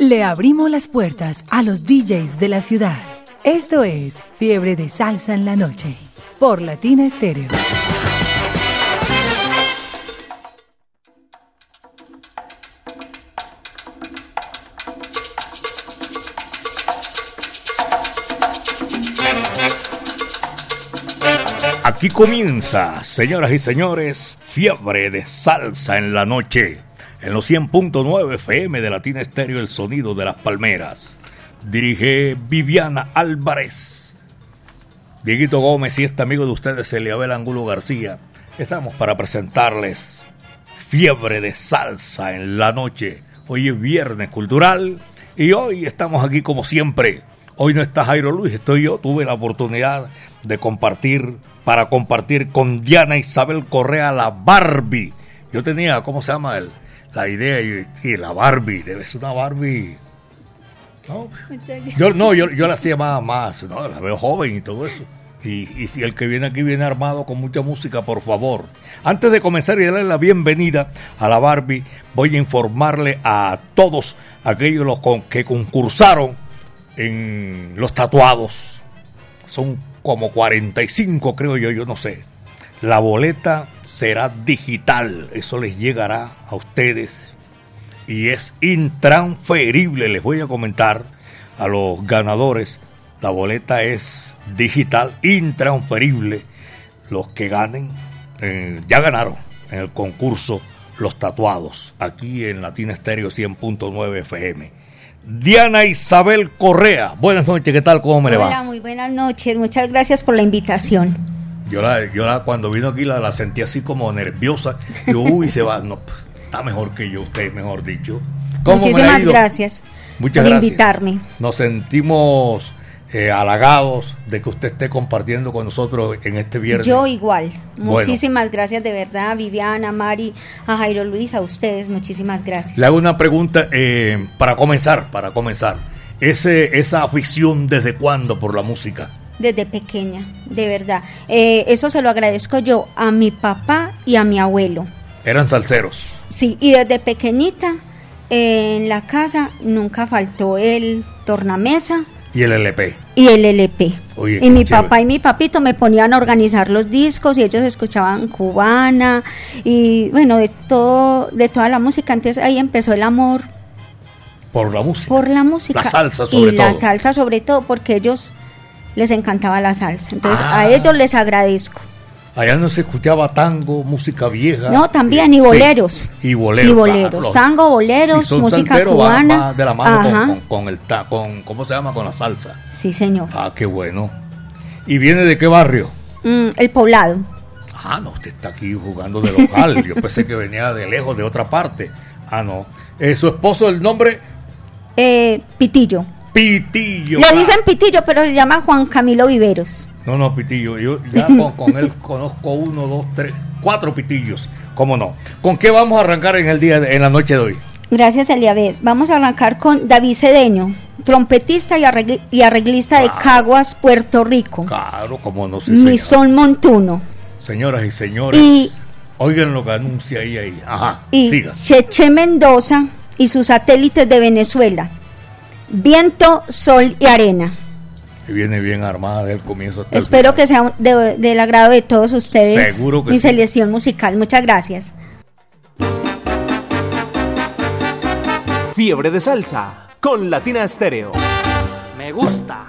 Le abrimos las puertas a los DJs de la ciudad. Esto es Fiebre de Salsa en la Noche por Latina Estéreo. Aquí comienza, señoras y señores, Fiebre de Salsa en la Noche en los 100.9 FM de Latina Estéreo El Sonido de las Palmeras. Dirige Viviana Álvarez. Dieguito Gómez y este amigo de ustedes, Eliabel Angulo García, estamos para presentarles Fiebre de Salsa en la noche. Hoy es Viernes Cultural y hoy estamos aquí como siempre. Hoy no está Jairo Luis, estoy yo. Tuve la oportunidad de compartir, para compartir con Diana Isabel Correa la Barbie. Yo tenía, ¿cómo se llama él? La idea y, la Barbie, debe ser una Barbie. No, yo, no, yo, la hacía más, más, ¿no? la veo joven y todo eso. Y, si el que viene aquí viene armado con mucha música, por favor. Antes de comenzar y darle la bienvenida a la Barbie, voy a informarle a todos aquellos los que concursaron en los tatuados. Son como 45, creo yo, yo no sé. La boleta será digital, eso les llegará a ustedes y es intransferible. Les voy a comentar a los ganadores, la boleta es digital, intransferible. Los que ganen eh, ya ganaron en el concurso Los Tatuados, aquí en Latina Estéreo 100.9 FM. Diana Isabel Correa, buenas noches, ¿qué tal? ¿Cómo me le va? Hola, muy buenas noches, muchas gracias por la invitación. Yo la, yo la, cuando vino aquí la, la sentí así como nerviosa. Y uy, se va. No, está mejor que yo, usted, mejor dicho. Muchísimas gracias Muchas por invitarme. Nos sentimos eh, halagados de que usted esté compartiendo con nosotros en este viernes. Yo igual. Muchísimas gracias de verdad, Viviana, Mari, a Jairo Luis, a ustedes. Muchísimas gracias. Le hago una pregunta eh, para comenzar, para comenzar. Ese, esa afición desde cuándo por la música? Desde pequeña, de verdad. Eh, eso se lo agradezco yo a mi papá y a mi abuelo. ¿Eran salseros? Sí, y desde pequeñita en la casa nunca faltó el tornamesa. ¿Y el LP? Y el LP. y mi papá y mi papito me ponían a organizar los discos y ellos escuchaban cubana y bueno, de todo, de toda la música. Entonces ahí empezó el amor. Por la música. Por la música. La salsa sobre y todo. La salsa sobre todo porque ellos les encantaba la salsa. Entonces a ah. ellos les agradezco. Allá no se escuchaba tango, música vieja. No, también, y boleros. y boleros. Y boleros. tango, boleros, música cubana. de la mano con, el con, ¿cómo se llama? Con la salsa. Sí, señor. Ah, qué bueno. ¿Y viene de qué barrio? Mm, el poblado. Ah, no, usted está aquí jugando de local. Yo pensé que venía de lejos, de otra parte. Ah, no. Eh, ¿Su esposo, el nombre? Eh, Pitillo. Pitillo. Le dicen Pitillo, pero se llama Juan Camilo Viveros. No, no, Pitillo. Yo ya con, él conozco uno, dos, tres, cuatro Pitillos. ¿Cómo no? ¿Con qué vamos a arrancar en el día, en la noche de hoy? Gracias, Eliabeth. Vamos a arrancar con David Cedeño, trompetista y, arreglista de Caguas, Puerto Rico. Claro, como no sé. Misón Montuno. Señoras y señores, oigan lo que anuncia ahí, ahí. Ajá, y Cheche Mendoza y sus satélites de Venezuela. Viento, sol y arena. viene bien armada del comienzo. Espero que sea del agrado de todos ustedes. Seguro que Mi selección musical. Muchas gracias. Fiebre de salsa con Latina Estéreo. Me gusta.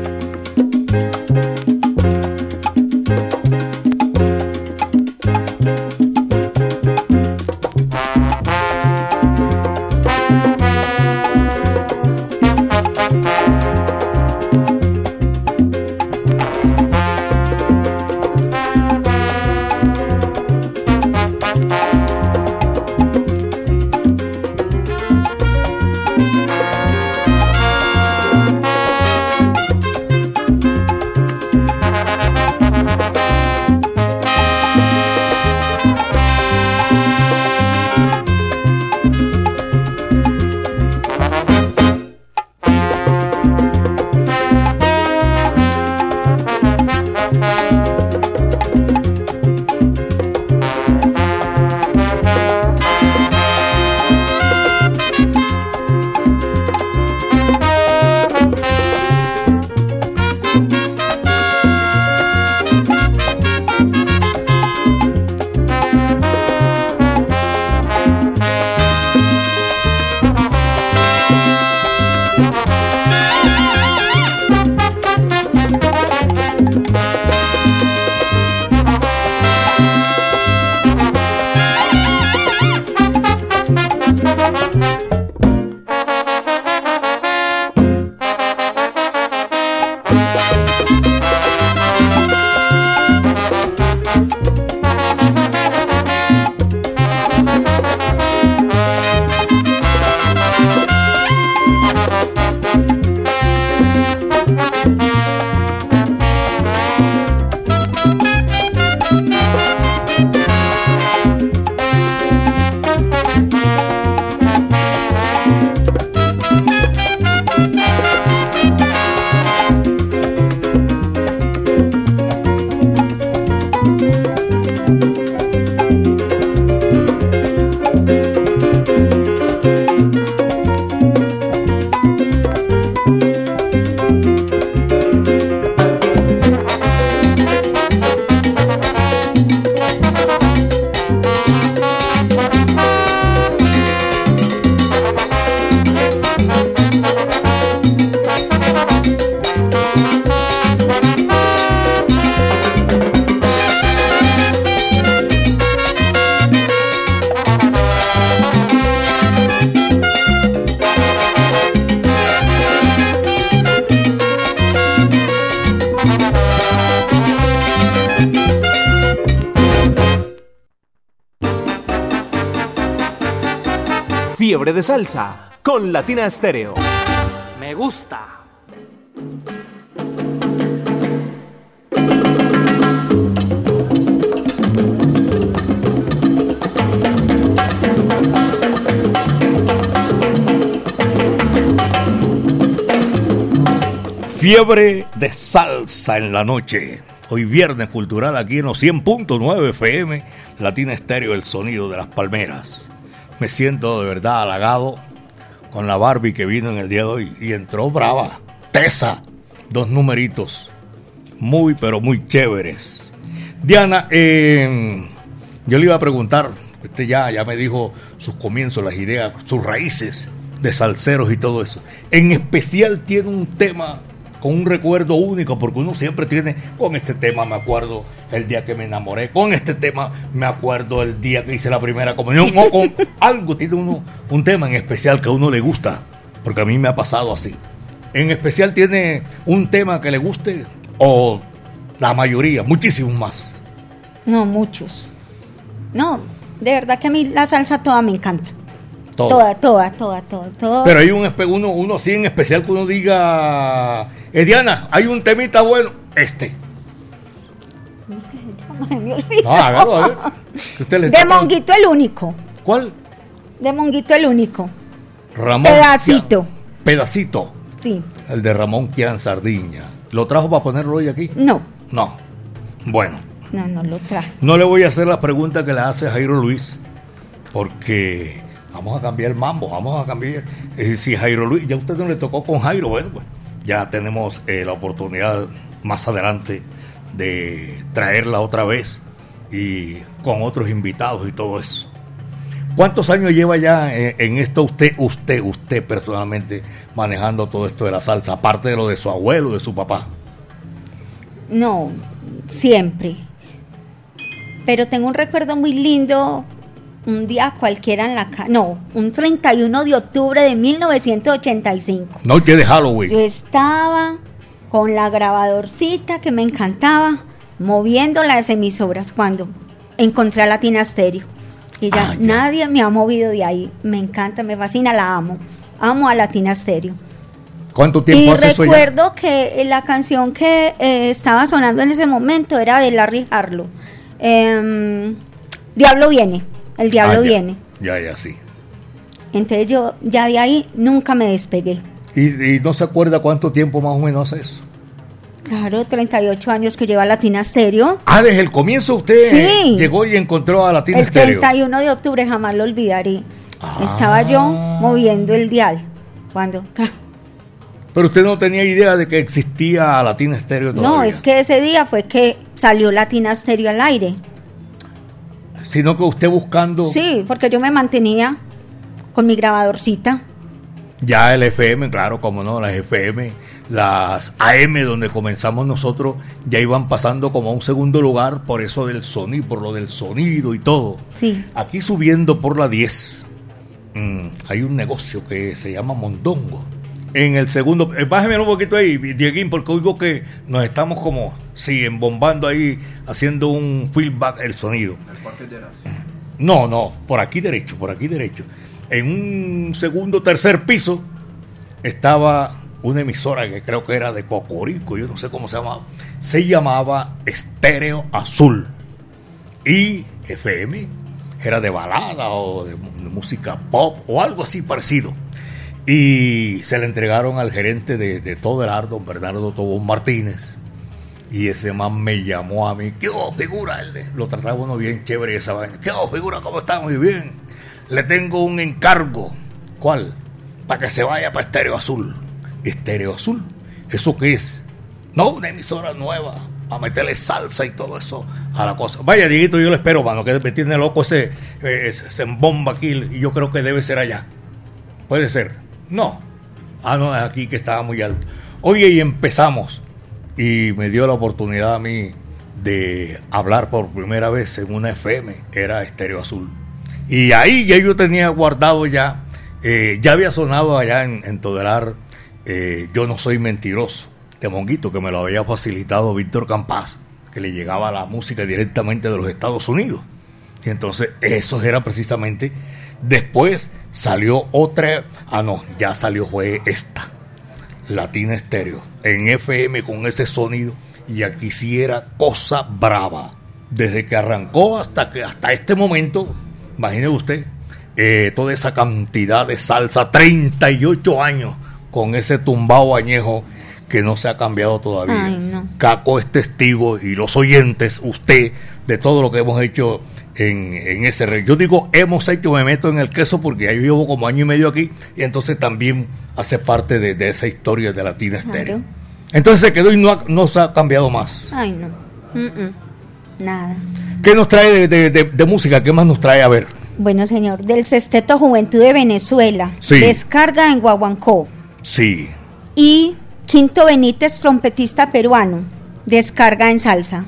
Fiebre de Salsa con Latina Estéreo. Me gusta. Fiebre de salsa en la noche. Hoy viernes cultural aquí en los 100.9 FM, Latina Estéreo, el sonido de las palmeras. Me siento de verdad halagado con la Barbie que vino en el día de hoy y entró brava, pesa, dos numeritos, muy pero muy chéveres. Diana, eh, yo le iba a preguntar, usted ya, ya me dijo sus comienzos, las ideas, sus raíces de salseros y todo eso. En especial tiene un tema con un recuerdo único, porque uno siempre tiene, con este tema me acuerdo el día que me enamoré, con este tema me acuerdo el día que hice la primera comunión, o con algo, tiene uno un tema en especial que a uno le gusta, porque a mí me ha pasado así. En especial tiene un tema que le guste, o la mayoría, muchísimos más. No, muchos. No, de verdad que a mí la salsa toda me encanta. Toda, toda, toda, toda, Pero hay un uno, uno así en especial que uno diga eh, Diana, hay un temita bueno. Este. No, hágalo, a ver. de Monguito el único. ¿Cuál? De Monguito el único. Ramón. Pedacito. pedacito. Sí. El de Ramón Kian Sardiña. ¿Lo trajo para ponerlo hoy aquí? No. No. Bueno. No, no lo traje. No le voy a hacer la pregunta que le hace Jairo Luis, porque vamos a cambiar el mambo, vamos a cambiar. si Jairo Luis, ya usted no le tocó con Jairo, bueno, pues ya tenemos eh, la oportunidad más adelante de traerla otra vez y con otros invitados y todo eso. ¿Cuántos años lleva ya eh, en, esto usted, usted, usted personalmente manejando todo esto de la salsa, aparte de lo de su abuelo, de su papá? No, siempre. Pero tengo un recuerdo muy lindo un día cualquiera en la casa, no, un 31 de octubre de 1985. Noche de Halloween. Yo estaba con la grabadorcita que me encantaba, moviendo las emisoras cuando encontré a Latina Stereo. Y ya, ah, nadie me ha movido de ahí. Me encanta, me fascina, la amo. Amo a Latina Stereo. ¿Cuánto tiempo hace eso? Y recuerdo que la canción que eh, estaba sonando en ese momento era de Larry Harlow. Em, Diablo viene. El diablo ah, viene. Ya, ya, sí. Entonces yo ya de ahí nunca me despegué. ¿Y, no se acuerda cuánto tiempo más o menos eso? Claro, 38 años que lleva Latina Stereo. Ah, desde el comienzo usted llegó y encontró a Latina Stereo. El 31 de octubre jamás lo olvidaré. Estaba yo ah. moviendo el dial cuando... Pero usted no tenía idea de que existía Latina Stereo todavía. No, es que ese día fue que salió Latina Stereo al aire sino que usted buscando... Sí, porque yo me mantenía con mi grabadorcita. Ya el FM, claro, como no, las FM, las AM donde comenzamos nosotros ya iban pasando como a un segundo lugar por eso del sonido, por lo del sonido y todo. Sí. Aquí subiendo por la 10 mm, hay un negocio que se llama Mondongo en el segundo. Eh, bájeme un poquito ahí, Dieguín, porque oigo que nos estamos como, sí, embombando ahí, haciendo un feedback el sonido. No, no, por aquí derecho, por aquí derecho. En un segundo, tercer piso estaba una emisora que creo que era de Cocorico, yo no sé cómo se llamaba. Se llamaba Estéreo Azul. Y FM era de balada o de música pop o algo así parecido. Y se le entregaron al gerente de, todo el don Bernardo Tobón Martínez. Y ese man me llamó a mí. ¿Qué oh, figura? Lo trataba uno bien chévere esa vaina. ¿Qué oh, figura? ¿Cómo está? Muy bien. Le tengo un encargo. ¿Cuál? Para que se vaya para Estéreo Azul. ¿Estéreo Azul? ¿Eso qué es? No, una emisora nueva. A meterle salsa y todo eso a la cosa. Vaya, Dieguito, yo lo espero, mano, que me tiene loco ese, eh, ese, bomba aquí. Y yo creo que debe ser allá. Puede ser. No. Ah, no, es aquí que estaba muy alto. Oye, y empezamos. Y me dio la oportunidad a mí de hablar por primera vez en una FM, era Estéreo Azul. Y ahí ya yo tenía guardado ya, eh, ya había sonado allá en, Todelar, eh, Yo no soy mentiroso, de Monguito, que me lo había facilitado Víctor Campas, que le llegaba la música directamente de los Estados Unidos. Y entonces eso era precisamente después salió otra, ah no, ya salió fue esta, Latina Estéreo, en FM con ese sonido y aquí sí era cosa brava. Desde que arrancó hasta, que, hasta este momento, imagine usted, eh, toda esa cantidad de salsa, 38 años con ese tumbao añejo que no se ha cambiado todavía. Caco es testigo y los oyentes, usted, de todo lo que hemos hecho en, en ese rey. Yo digo hemos hecho, me meto en el queso porque ya yo llevo como año y medio aquí y entonces también hace parte de, esa historia de Latina Estéreo. Entonces se quedó y no, no se ha cambiado más. Ay, no. Nada. ¿Qué nos trae de, música? ¿Qué más nos trae a ver? Bueno, señor, del Sexteto Juventud de Venezuela. Sí. Descarga en Guaguancó. Sí. Y Quinto Benítez, trompetista peruano. Descarga en salsa.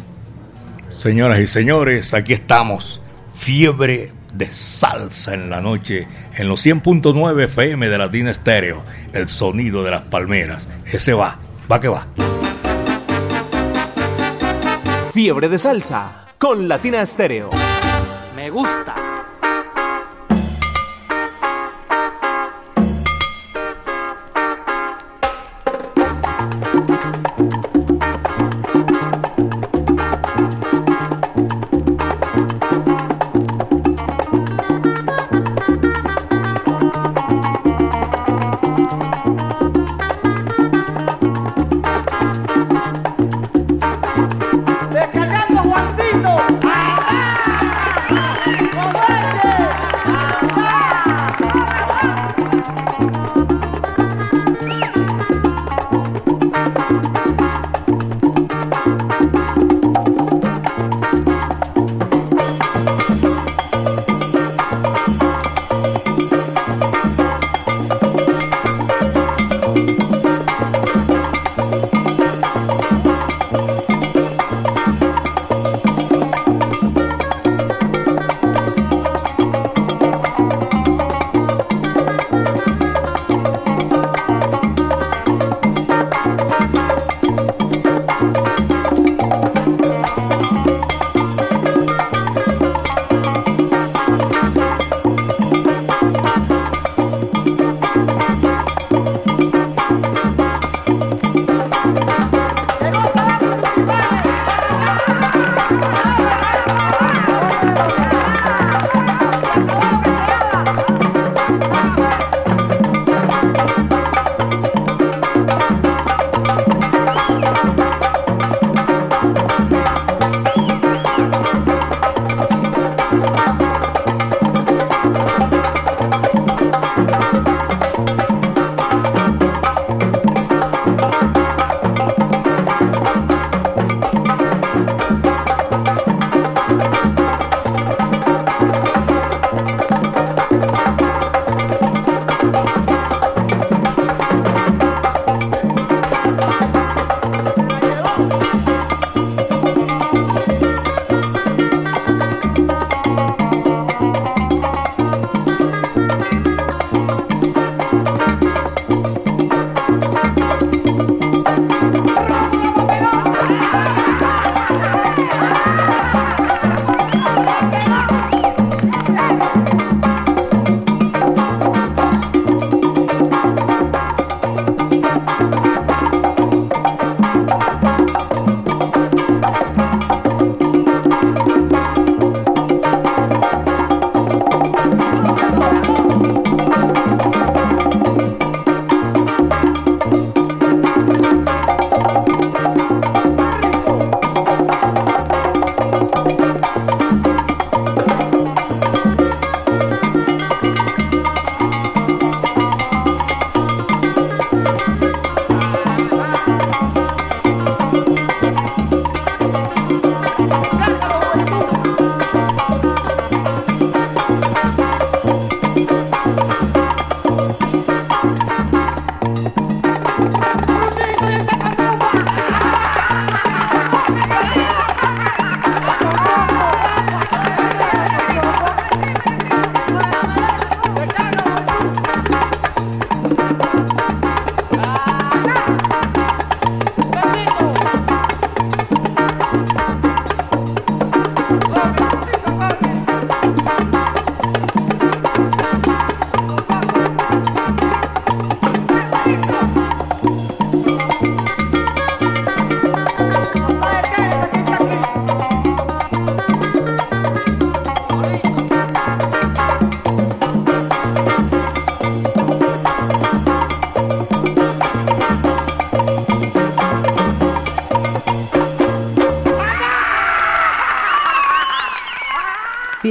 Señoras y señores, aquí estamos. Fiebre de salsa en la noche en los 100.9 FM de Latina Estéreo. El sonido de las palmeras. Ese va, va que va. Fiebre de salsa con Latina Estéreo. Me gusta.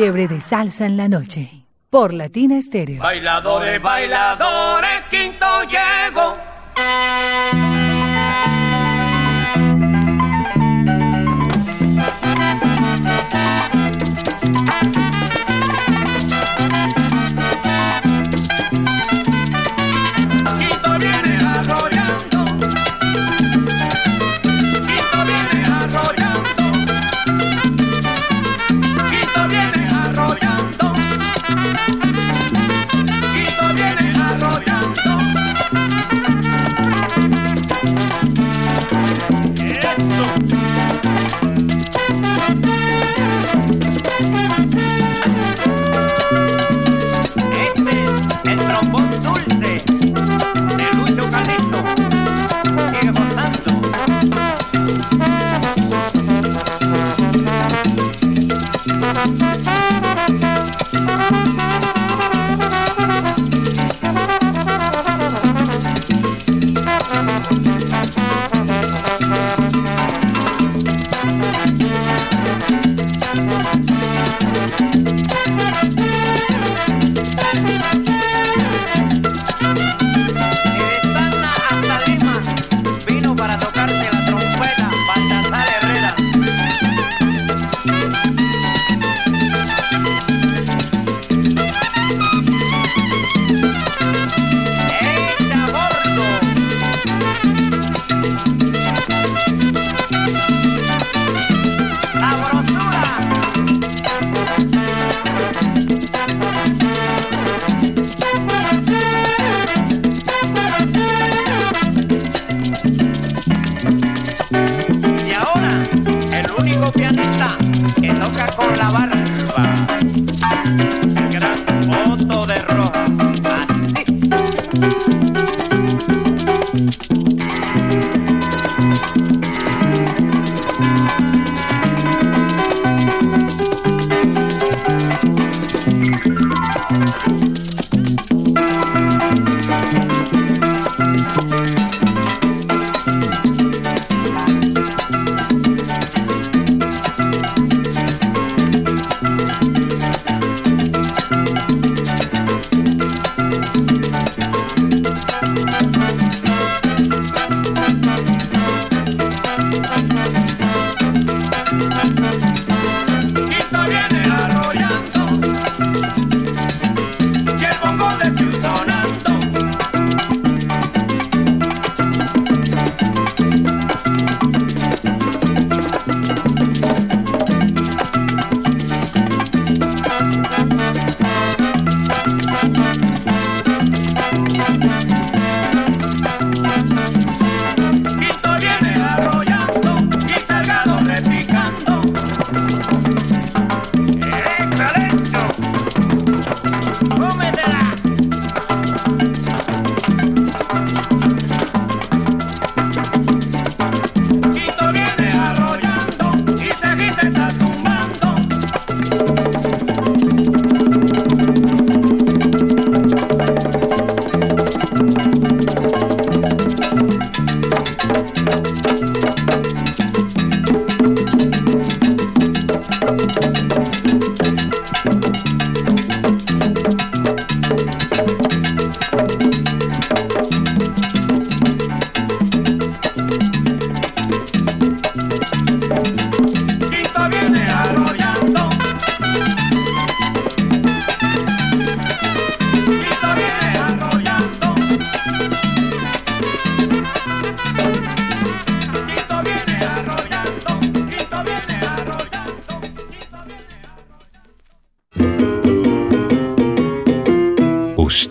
Fiebre de salsa en la noche. Por Latina Estéreo. Bailadores, bailadores, quinto llego.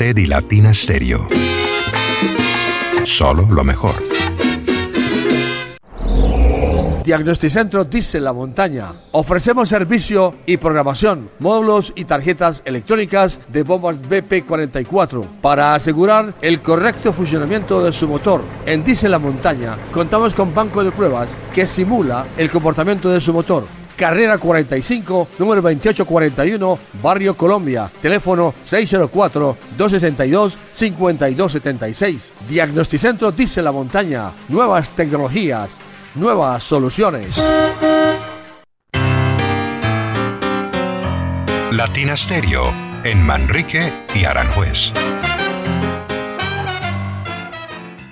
Latina Stereo. Solo lo mejor. Diagnosticentro Dice La Montaña. Ofrecemos servicio y programación, módulos y tarjetas electrónicas de bombas BP44 para asegurar el correcto funcionamiento de su motor. En Dice La Montaña contamos con banco de pruebas que simula el comportamiento de su motor carrera 45, número 2841, Barrio Colombia, teléfono 604-262-5276. Diagnosticentro Dice la Montaña, nuevas tecnologías, nuevas soluciones. Latina Stereo, en Manrique y Aranjuez.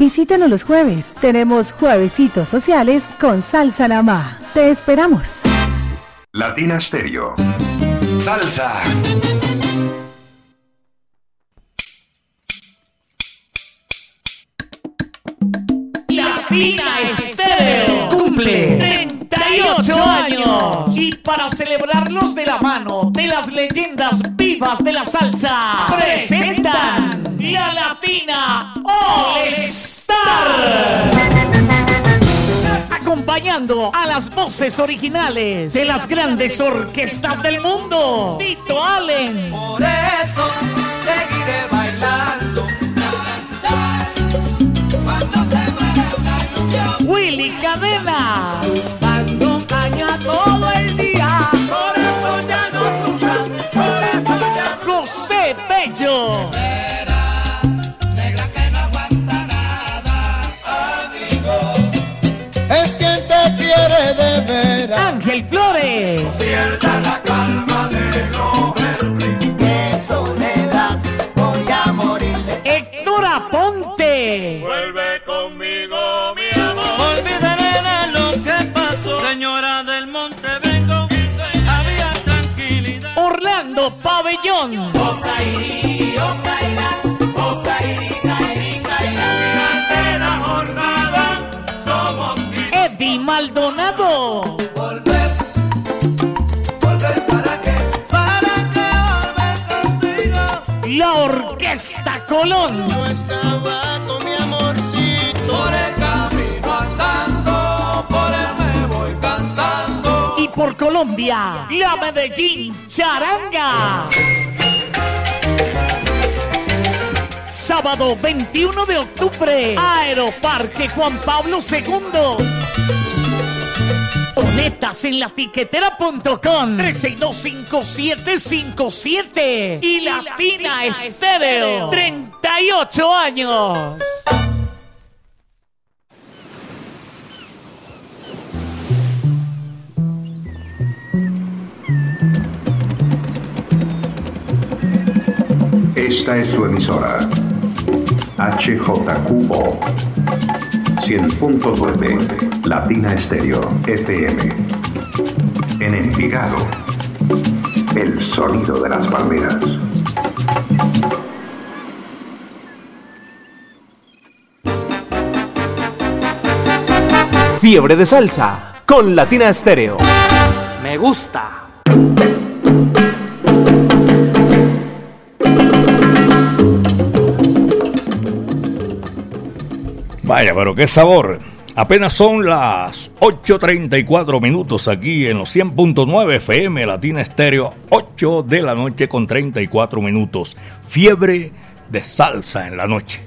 Visítanos los jueves. Tenemos juevesitos sociales con Salsa Namá. Te esperamos. Latina Stereo. Salsa. Latina Estéreo cumple 38 años y para celebrarlos de la mano de las leyendas vivas de la salsa presentan la Latina All Star acompañando a las voces originales de las grandes orquestas del mundo. Tito Allen. Por eso seguiré bailando. Cuando se muera una ilusión. Willy Cadenas. José Bello. negra que no aguanta nada. Amigo. Es quien te quiere de veras. Ángel Flores. La Orquesta Colón. Yo estaba con mi amorcito. Por el camino andando, por él me voy cantando. Y por Colombia, la Medellín Charanga. Sábado 21 de octubre, Aeroparque Juan Pablo II. Boletas en latiquetera.com 3625757 y Latina Estéreo. 38 años. Esta es su emisora. HJQO 100.9 Latina Estéreo FM. En Envigado. El sonido de las palmeras. Fiebre de salsa con Latina Estéreo. Me gusta. Vaya, pero qué sabor. Apenas son las 8.34 minutos aquí en los 100.9 FM Latina Estéreo, 8 de la noche con 34 minutos. Fiebre de salsa en la noche.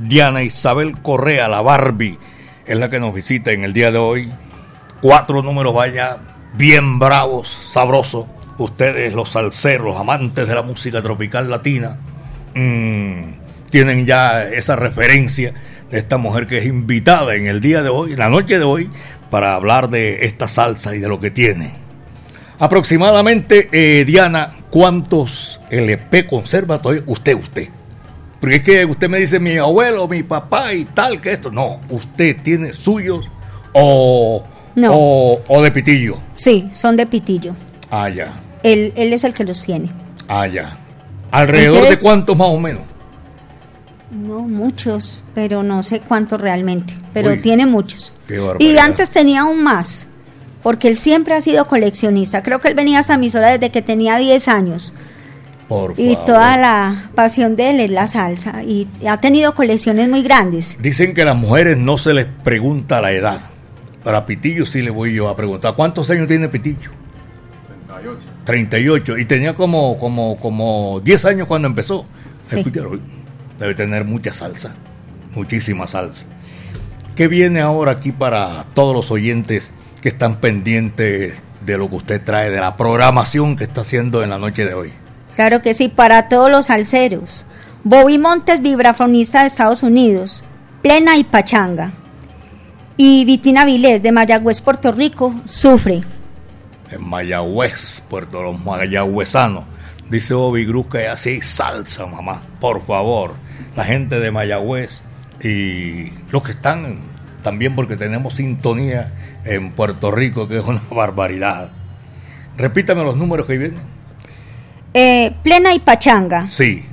Diana Isabel Correa, la Barbie, es la que nos visita en el día de hoy. Cuatro números, vaya, bien bravos, sabrosos. Ustedes, los salseros, amantes de la música tropical latina, mm, tienen ya esa referencia de esta mujer que es invitada en el día de hoy, en la noche de hoy, para hablar de esta salsa y de lo que tiene. Aproximadamente, eh, Diana, ¿cuántos LP conserva todavía usted, usted? Porque es que usted me dice mi abuelo, mi papá y tal, que esto. No, usted tiene suyos o, No. o, o de pitillo. Sí, son de pitillo. Ah, ya. Él, él es el que los tiene. Ah, ya. ¿Alrededor de cuántos más o menos? No, muchos, pero no sé cuántos realmente. Pero Uy, tiene muchos. qué Y antes tenía aún más, porque él siempre ha sido coleccionista. Creo que él venía a esta emisora desde que tenía 10 años. Por Y favor. toda la pasión de él es la salsa. Y ha tenido colecciones muy grandes. Dicen que a las mujeres no se les pregunta la edad. Para Pitillo sí le voy yo a preguntar. ¿Cuántos años tiene Pitillo? 38. 38. Y tenía como, como, como 10 años cuando empezó. Sí. Escucharon, Debe tener mucha salsa. Muchísima salsa. ¿Qué viene ahora aquí para todos los oyentes que están pendientes de lo que usted trae, de la programación que está haciendo en la noche de hoy? Claro que sí, para todos los salseros. Bobby Montes, vibrafonista de Estados Unidos, plena y pachanga. Y Vitina Vilés, de Mayagüez, Puerto Rico, sufre. En Mayagüez, Puerto los mayagüezanos. Dice Bobby Cruz que así salsa, mamá. Por favor, la gente de Mayagüez y los que están también porque tenemos sintonía en Puerto Rico, que es una barbaridad. Repítame los números que vienen. Eh, plena y pachanga. Sí.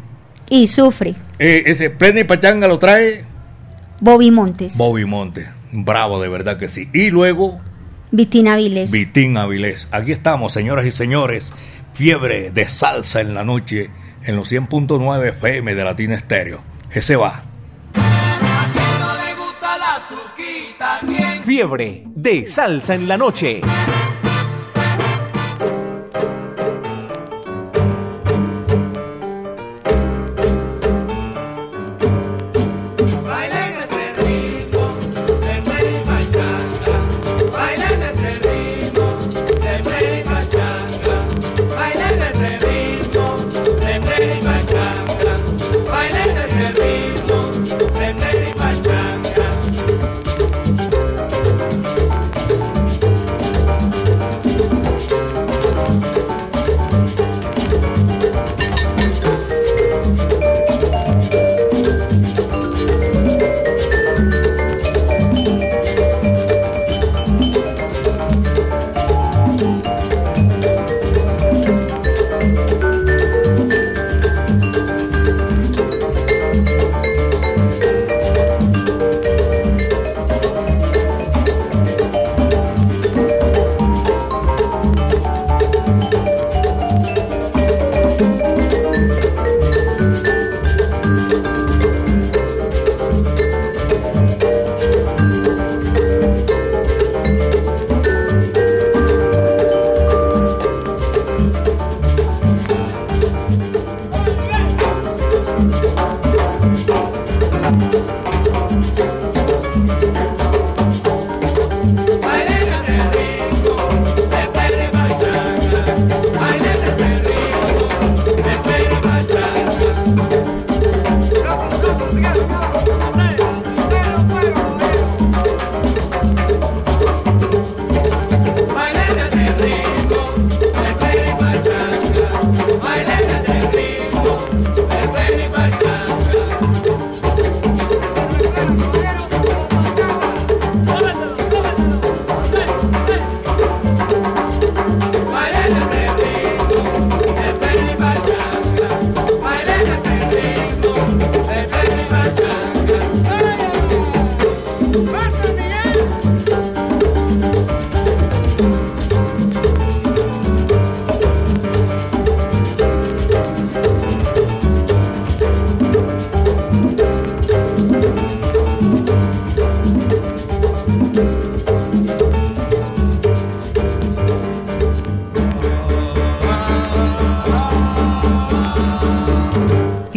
Y sufre. Eh, ese plena y pachanga lo trae Bobby Montes. Bobby Monte. Bravo, de verdad que sí. Y luego Vitina Vilés. Vitín Avilés. Aquí estamos, señoras y señores. Fiebre de salsa en la noche en los 100.9 FM de Latina Estéreo. Ese va. Fiebre de salsa en la noche.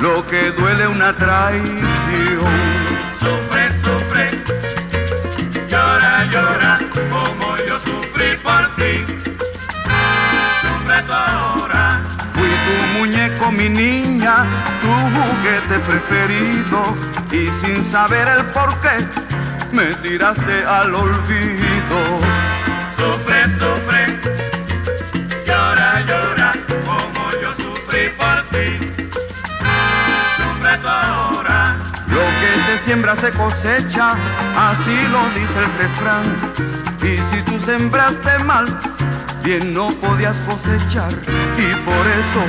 Lo que duele una traición. sufre, sufre, llora, llora, como yo sufrí por ti. Sufre tú ahora, Fui tu muñeca mi niña, tu juguete preferido y sin saber el por qué me tiraste al olvido. Sufre, sufre, siembra se cosecha, así lo dice el refrán. Y si tú sembraste mal, bien no podías cosechar. Y por eso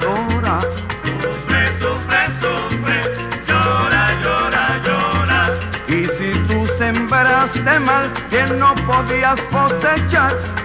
Sufre, sufre, sufre, llora, llora, llora. Y si tú sembraste mal, bien no podías cosechar.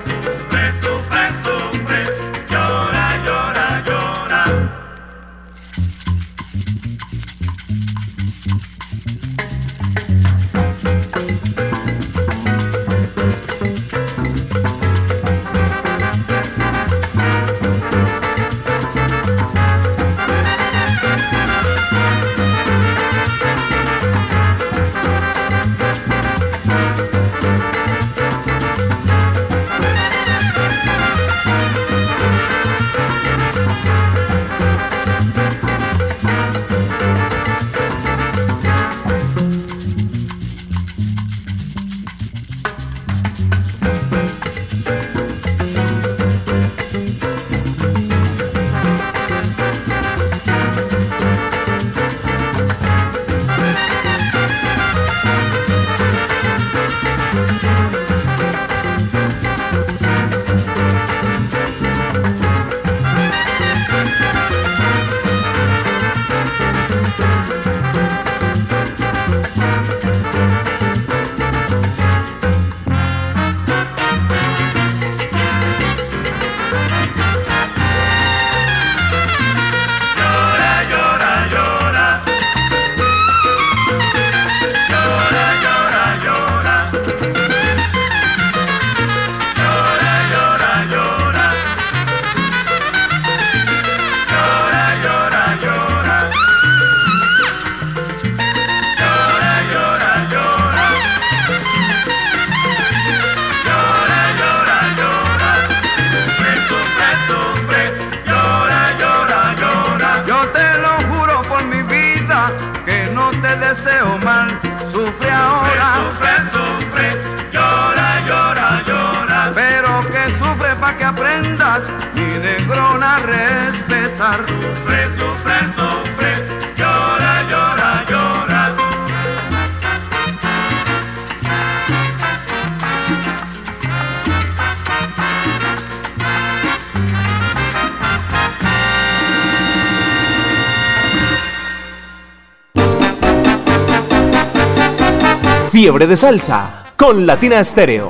Fiebre de salsa con Latina Estéreo.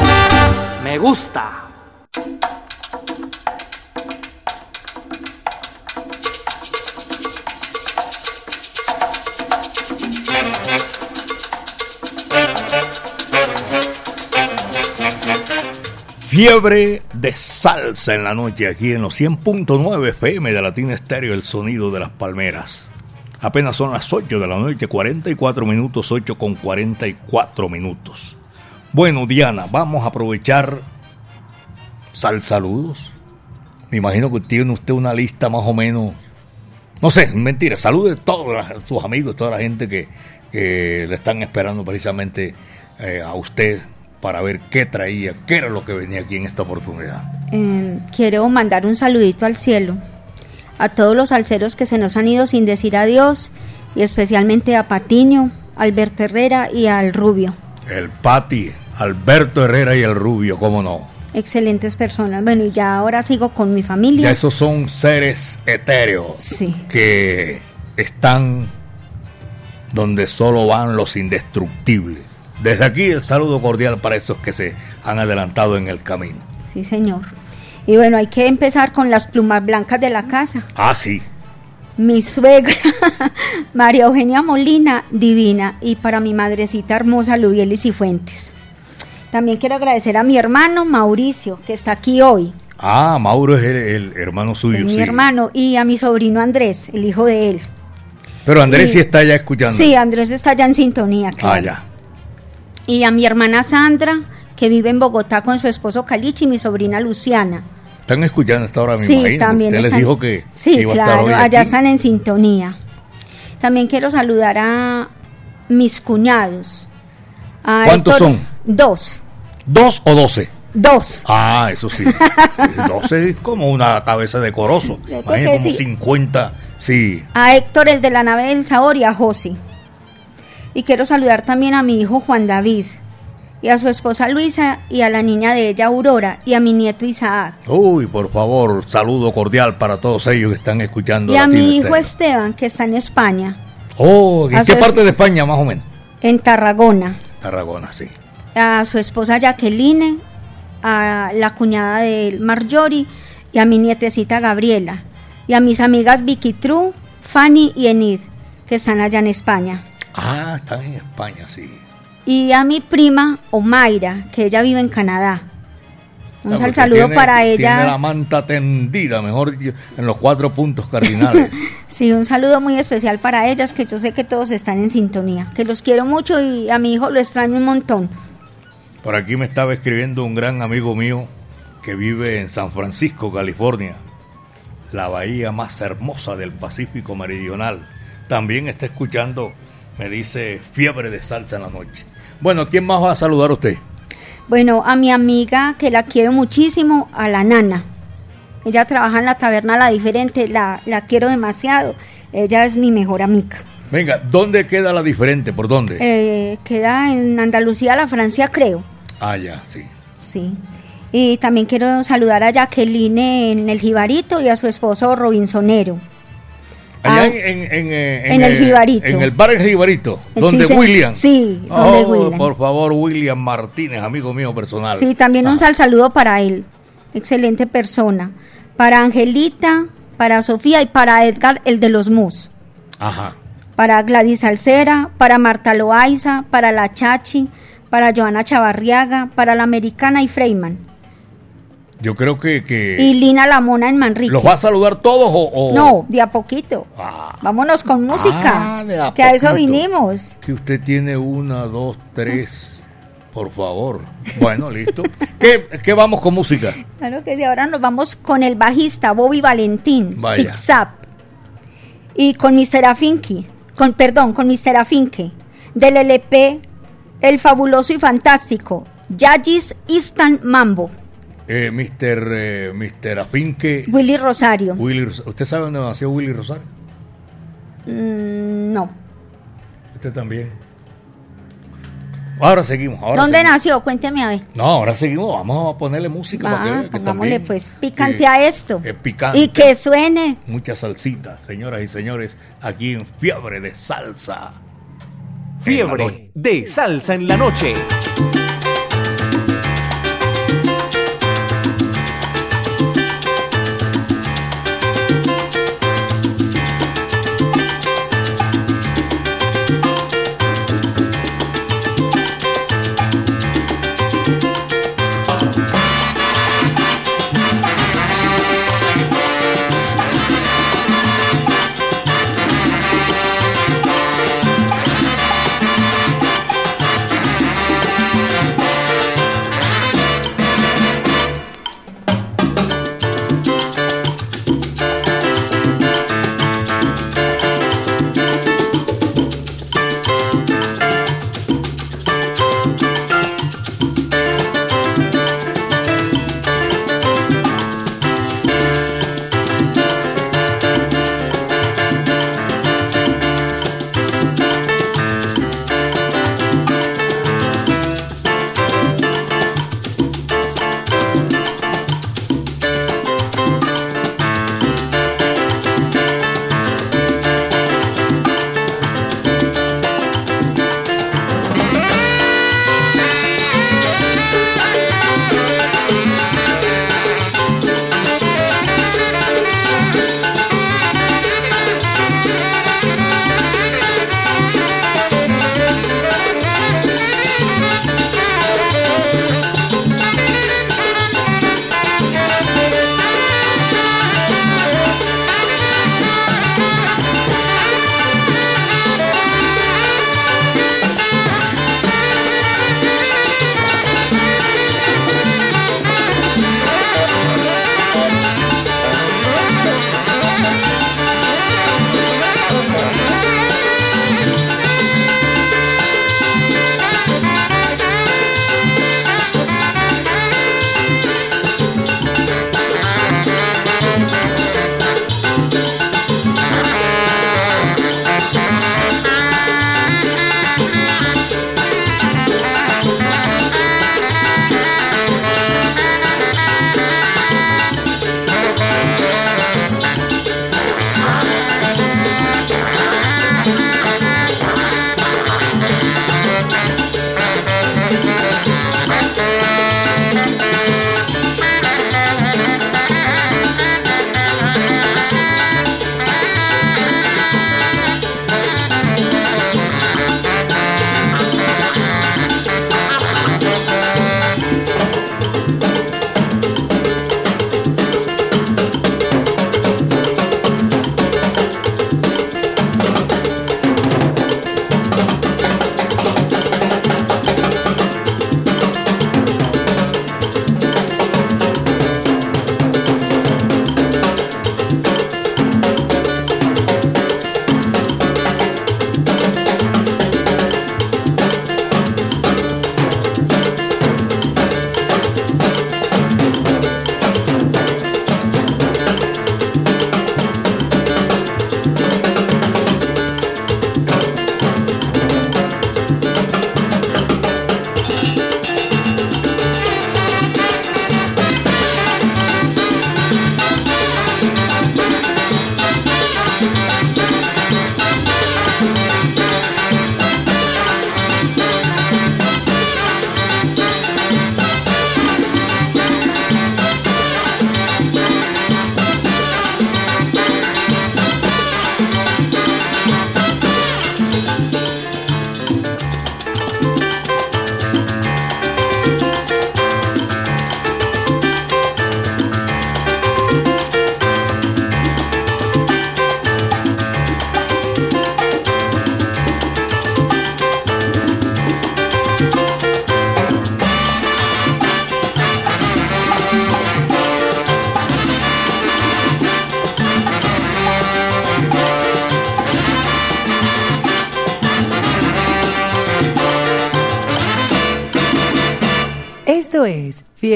Me gusta. Fiebre de salsa en la noche aquí en los 100.9 FM de Latina Estéreo, el sonido de las palmeras. Apenas son las 8 de la noche, 44 minutos, 8 con 44 minutos. Bueno, Diana, vamos a aprovechar sal saludos. Me imagino que tiene usted una lista más o menos. No sé, mentira, salude a todos sus amigos, toda la gente que, que le están esperando precisamente eh, a usted para ver qué traía, qué era lo que venía aquí en esta oportunidad. Eh, quiero mandar un saludito al cielo a todos los salseros que se nos han ido sin decir adiós y especialmente a Patiño, Alberto Herrera y al Rubio. El Pati, Alberto Herrera y el Rubio, cómo no. Excelentes personas. Bueno, y ya ahora sigo con mi familia. Ya esos son seres etéreos Sí. que están donde solo van los indestructibles. Desde aquí el saludo cordial para esos que se han adelantado en el camino. Sí, señor. Y bueno, hay que empezar con las plumas blancas de la casa. Ah, sí. Mi suegra, María Eugenia Molina, divina. Y para mi madrecita hermosa, Lubielis y Fuentes. También quiero agradecer a mi hermano Mauricio, que está aquí hoy. Ah, Mauro es el, el hermano suyo, Es mi sí. hermano. Y a mi sobrino Andrés, el hijo de él. Pero Andrés Y- sí está ya escuchando. Sí, Andrés está ya en sintonía. claro. Ah, ya. Y a mi hermana Sandra, que vive en Bogotá con su esposo Calichi y mi sobrina Luciana. Están escuchando hasta ahora, me sí, imagino. también Usted les están- dijo que Sí, iba a estar claro, hoy allá aquí. están en sintonía. También quiero saludar a mis cuñados. A ¿Cuántos Héctor- son? Dos. ¿Dos o doce? Dos. Ah, eso sí. doce es como una cabeza de corozo. Imagínate como sí. 50. Sí. A Héctor, el de la nave del sabor, y a Josi. Y quiero saludar también a mi hijo Juan David, y a su esposa Luisa, y a la niña de ella Aurora, y a mi nieto Isaac. Uy, por favor, saludo cordial para todos ellos que están escuchando. Y a mi hijo. Esteban, que está en España, Oh, ¿en a qué parte de España más o menos? en Tarragona. Tarragona, sí. a su esposa Jacqueline, a la cuñada de Marjorie y a mi nietecita Gabriela y a mis amigas Vicky True, Fanny y Enid que están allá en España Ah, están en España, sí. Y a mi prima Omaira que ella vive en Canadá. Un Ah, saludo tiene- para Tiene la manta tendida, mejor en los cuatro puntos cardinales. Sí, un saludo muy especial para ellas que yo sé que todos están en sintonía, que los quiero mucho y a mi hijo lo extraño un montón. Por aquí me estaba escribiendo un gran amigo mío que vive en San Francisco, California, la bahía más hermosa del Pacífico Meridional. También está escuchando, me dice, fiebre de salsa en la noche. Bueno, ¿quién más va a saludar a usted? Bueno, a mi amiga que la quiero muchísimo, a la nana. Ella trabaja en la taberna La Diferente, la, la quiero demasiado. Ella es mi mejor amiga. Venga, ¿dónde queda la diferente? ¿Por dónde? Eh, queda en Andalucía, la Francia, creo. Ah, ya, sí. Sí. Y también quiero saludar a Jacqueline en el Jibarito y a su esposo Robinsonero. Allá Ah, en, en- en, eh, en el Jibarito. En el bar El Jibarito, donde William. sí, donde Oh, William. Por favor, William Martínez, amigo mío personal. Sí, también un Ah, sal saludo para él. Excelente persona. Para Angelita, para Sofía y para Edgar, el de los Mus. Ajá. Para Gladys Alcera, para Marta Loaiza, para la Chachi, para Joana Chavarriaga, para la Americana y Freyman. Yo creo que, que Y Lina Lamona en Manrique. los va a saludar todos o, o- No, de a poquito. Ah, Vámonos con música. Ah, de a que a eso vinimos. que usted tiene una, dos, tres. Por favor. Bueno, listo. ¿Qué, qué vamos con música? Claro que sí, ahora nos vamos con el bajista Bobby Valentín, Vaya. Zap. Y con Mr. Afinki, con, perdón, con Mr. Afinque, del LP El Fabuloso y Fantástico, Yagis Instant Mambo, Eh, Mr. eh, Mr. Afinque. Willy Rosario. Willy ¿Usted sabe dónde nació Willy Rosario? Mm, no. Usted también. Ahora seguimos. Ahora ¿Dónde seguimos. nació? Cuénteme a ver. No, ahora seguimos. Vamos a ponerle música para que Ah, que también, pues picante eh, a esto. Es picante. Y que suene. Mucha salsita, señoras y señores, aquí en Fiebre de Salsa. Fiebre de salsa en la noche.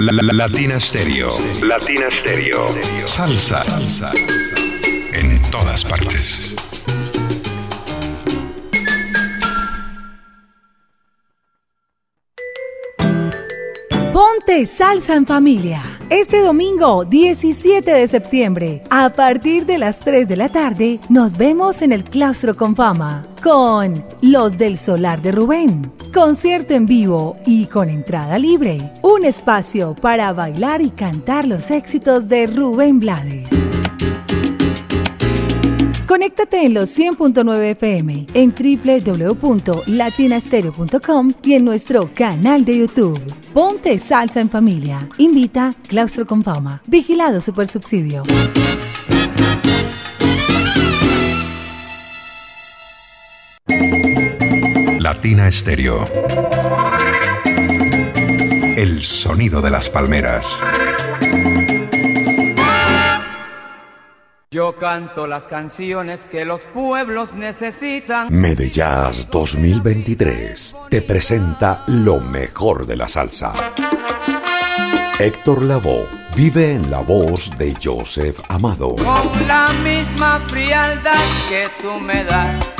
Latina Stereo. Latina Stereo. Salsa. Salsa. En todas partes. Ponte salsa en familia. Este domingo 17 de septiembre, a partir de las 3 de la tarde, nos vemos en el Claustro con Fama con Los del Solar de Rubén. Concierto en vivo y con entrada libre. Un espacio para bailar y cantar los éxitos de Rubén Blades. Conéctate en los 100.9 FM, en www.latinastereo.com y en nuestro canal de YouTube. Ponte salsa en familia. Invita Claustro con Fama. Vigilado Supersubsidio. Latina Estéreo. El sonido de las palmeras. Yo canto las canciones que los pueblos necesitan. Medellas 2023 te presenta lo mejor de la salsa. Héctor Lavoe vive en la voz de Joseph Amado. Con la misma frialdad que tú me das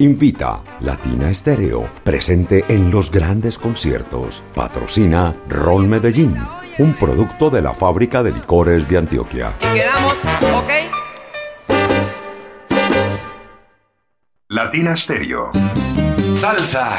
Invita Latina Estéreo, presente en los grandes conciertos. Patrocina Ron Medellín, un producto de la fábrica de licores de Antioquia. Quedamos, ¿ok? Latina Stereo. Salsa.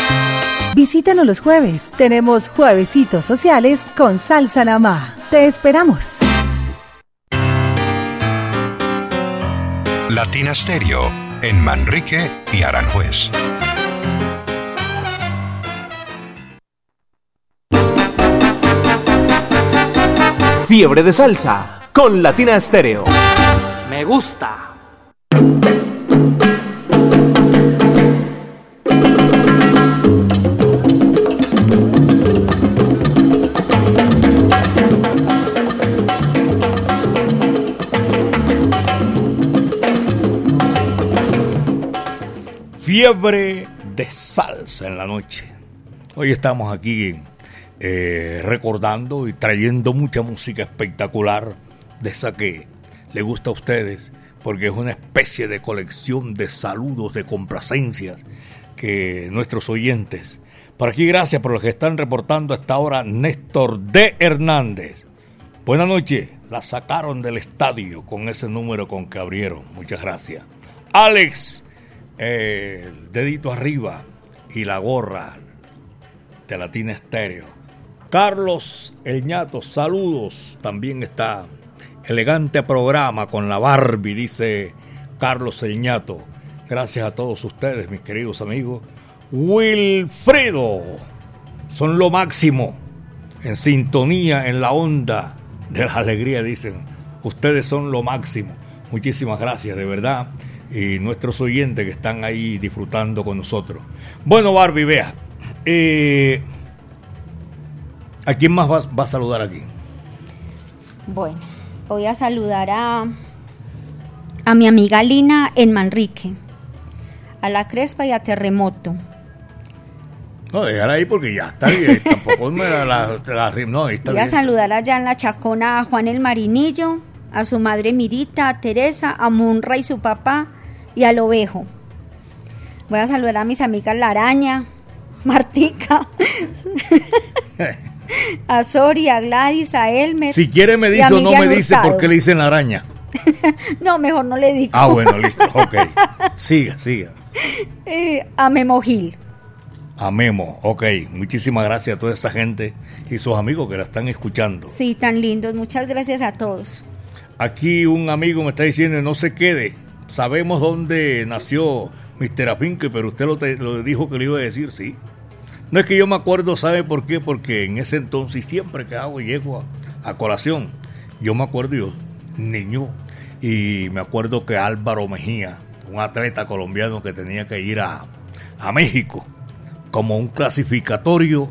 Visítanos los jueves. Tenemos juevesitos sociales con salsa namá. Te esperamos. Latina Stereo en Manrique y Aranjuez. Fiebre de salsa con Latina Stereo. Me gusta. Fiebre de salsa en la noche. Hoy estamos aquí eh, recordando y trayendo mucha música espectacular de esa que le gusta a ustedes, porque es una especie de colección de saludos, de complacencias que nuestros oyentes. Por aquí, gracias por los que están reportando hasta ahora. Néstor D. Hernández. Buenas noches. La sacaron del estadio con ese número con que abrieron. Muchas gracias. Alex, el dedito arriba y la gorra de Latina Estéreo. Carlos El Ñato, saludos. También está elegante programa con la Barbie, dice Carlos El Ñato. Gracias a todos ustedes, mis queridos amigos. Wilfredo, son lo máximo. En sintonía, en la onda de la alegría, dicen. Ustedes son lo máximo. Muchísimas gracias, de verdad. Y nuestros oyentes que están ahí disfrutando con nosotros. Bueno, Barbie, vea. eh, ¿A quién más vas- va a saludar aquí? Bueno, voy a saludar a, a mi amiga Lina en Manrique, a la Crespa y a Terremoto. No, déjala ahí porque ya está bien. Tampoco me la, la, la- No, está Voy a saludar allá en la Chacona a Juan el Marinillo, a su madre Mirita, a Teresa, a Munra y su papá y al Ovejo. Voy a saludar a mis amigas La Araña, Martica, a Sori, a Gladys, a Elmer. Si quiere me dice o no me dice por qué le dicen la araña. No, mejor no le digo. Ah, bueno, listo. Ok. Siga, siga. Eh, a Memo Gil. A Memo. Ok. Muchísimas gracias a toda esta gente y sus amigos que la están escuchando. Sí, tan lindos. Muchas gracias a todos. Aquí un amigo me está diciendo no se quede. Sabemos dónde nació Mr. Afinque, pero usted lo, dijo que le iba a decir, sí. No es que yo me acuerdo, ¿sabe por qué? Porque en ese entonces siempre que hago llego a, a colación. Yo me acuerdo, yo, niño, y me acuerdo que Álvaro Mejía, un atleta colombiano que tenía que ir a, a México como un clasificatorio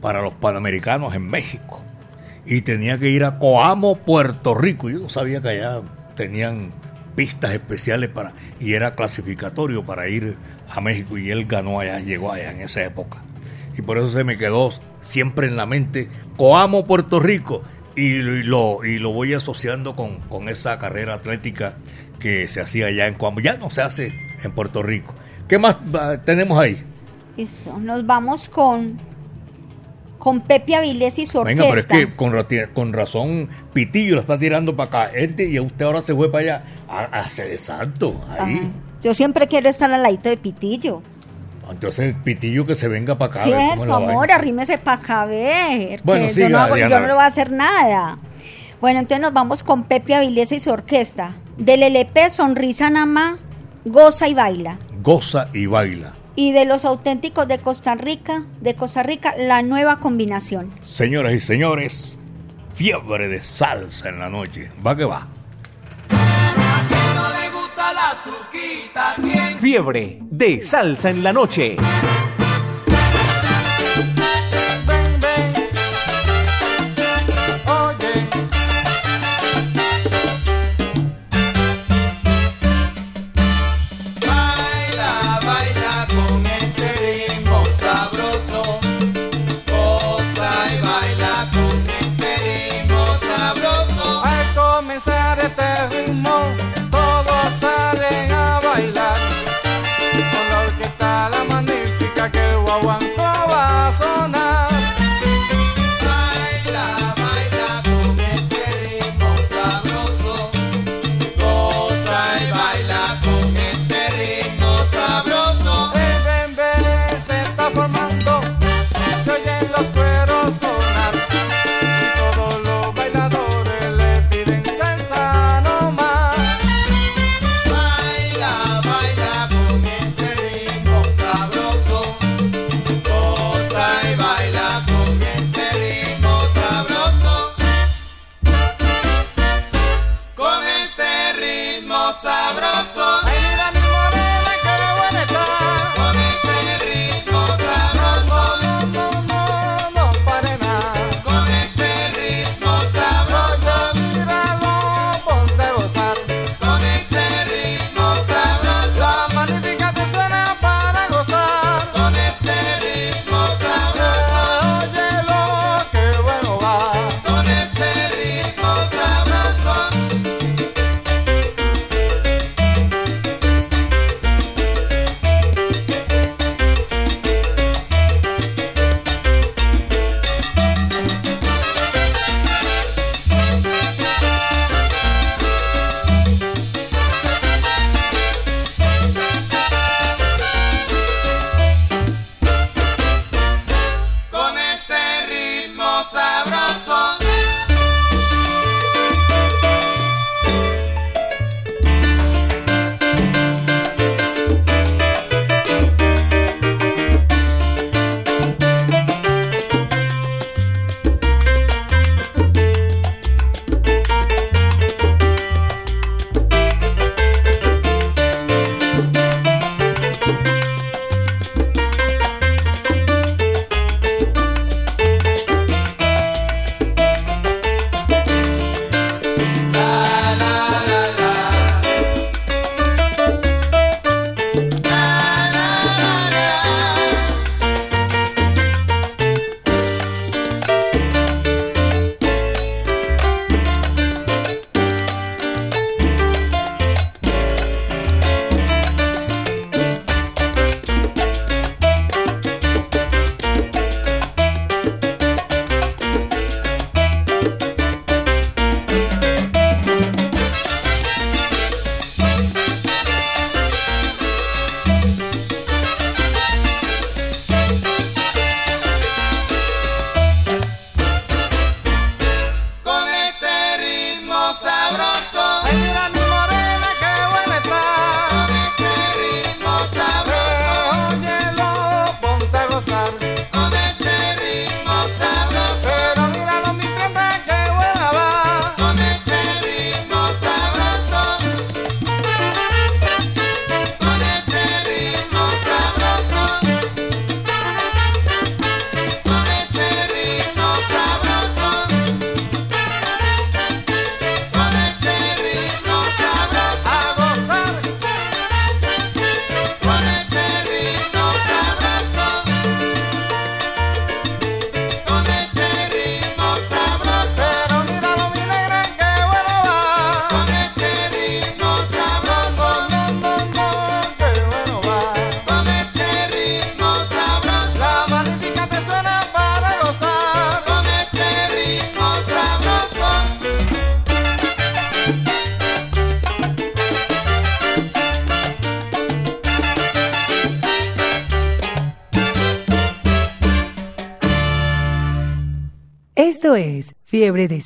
para los Panamericanos en México. Y tenía que ir a Coamo, Puerto Rico. Yo no sabía que allá tenían pistas especiales para y era clasificatorio para ir a México y él ganó allá, llegó allá en esa época. Y por eso se me quedó siempre en la mente Coamo, Puerto Rico y lo, y lo, voy asociando con, con esa carrera atlética que se hacía allá en Coamo. Ya no se hace en Puerto Rico. ¿Qué más ah, tenemos ahí? Listo. Nos vamos con, con Pepe Avilés y su orquesta. Venga, pero es que con, razón Pitillo la está tirando para acá. Este, y usted ahora se fue para allá a, a hacer exacto. Ahí. Ajá. Yo siempre quiero estar al ladito de Pitillo. Entonces Pitillo que se venga para acá. Cierto, amor, arrímese para acá a ver. Bueno, yo, no hago- yo Diana. no le voy a hacer nada. Bueno, entonces nos vamos con Pepe Avilés y su orquesta. Del LP Sonrisa Namá, Goza y Baila. Goza y baila. Y de los auténticos de Costa Rica, de Costa Rica, la nueva combinación. Señoras y señores, fiebre de salsa en la noche. Va que va. Fiebre de salsa en la noche.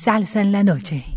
Salsa en la noche.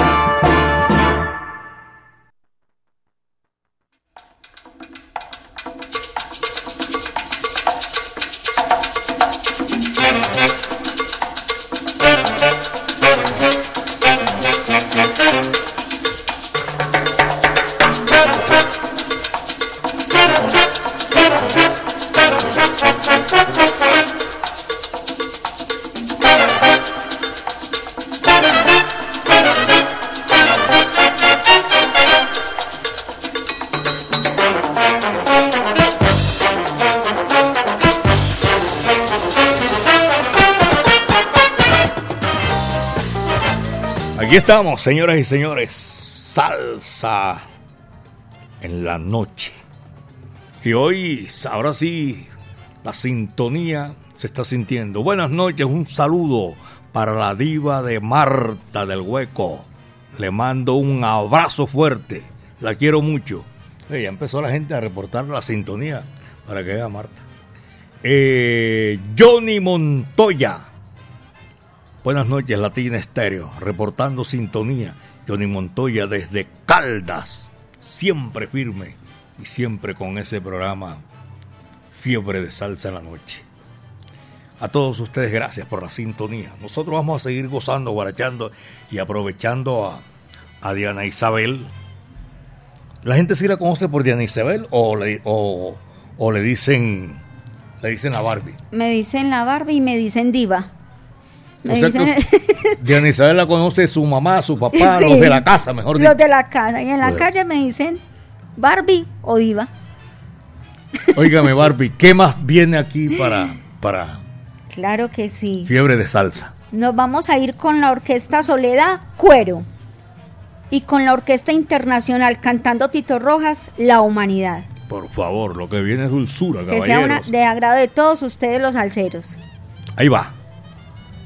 Estamos, señoras y señores. Salsa en la noche. Y hoy, ahora sí, la sintonía se está sintiendo. Buenas noches, un saludo para la diva de Marta del Hueco. Le mando un abrazo fuerte. La quiero mucho. ya empezó la gente a reportar la sintonía para que vea Marta. Eh, Johnny Montoya. Buenas noches, Latina Estéreo. Reportando sintonía. Johnny Montoya desde Caldas. Siempre firme y siempre con ese programa Fiebre de Salsa en la Noche. A todos ustedes, gracias por la sintonía. Nosotros vamos a seguir gozando, guarachando y aprovechando a, Diana Isabel. ¿La gente sí la conoce por Diana Isabel o le, o le dicen le dicen la Barbie? Me dicen la Barbie y me dicen diva. Me O sea dicen- que Diana Isabel la conoce su mamá, su papá, Sí, los de la casa, mejor dicho. Los de la casa. Y en la calle me dicen Barbie o diva. Óigame, Barbie, ¿qué más viene aquí para, para Claro que sí. fiebre de salsa? Nos vamos a ir con la Orquesta Soledad Cuero y con la Orquesta Internacional cantando Tito Rojas, La Humanidad. Por favor, lo que viene es dulzura, Que sea una, caballeros. de agrado de todos ustedes los alceros. Ahí va.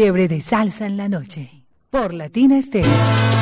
Fiebre de salsa en la noche. Por Latina Estéreo.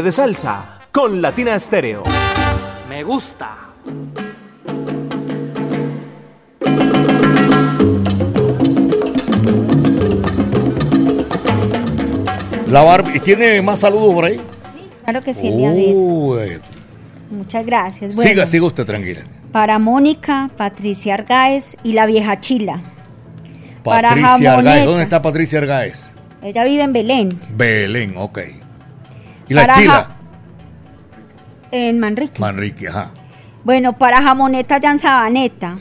De Salsa con Latina Estéreo. Me gusta. La Barbie, ¿tiene más saludos por ahí? Sí, claro que sí, Uy. Muchas gracias. Siga, siga usted tranquila. Para Mónica, Patricia Argáez y la vieja Chila. Patricia para Argáez, ¿dónde está Patricia Argáez? Ella vive en Belén. Belén, ok. ¿Y la en Manrique. Manrique, ajá. Bueno, para Jamoneta ya en Sabaneta.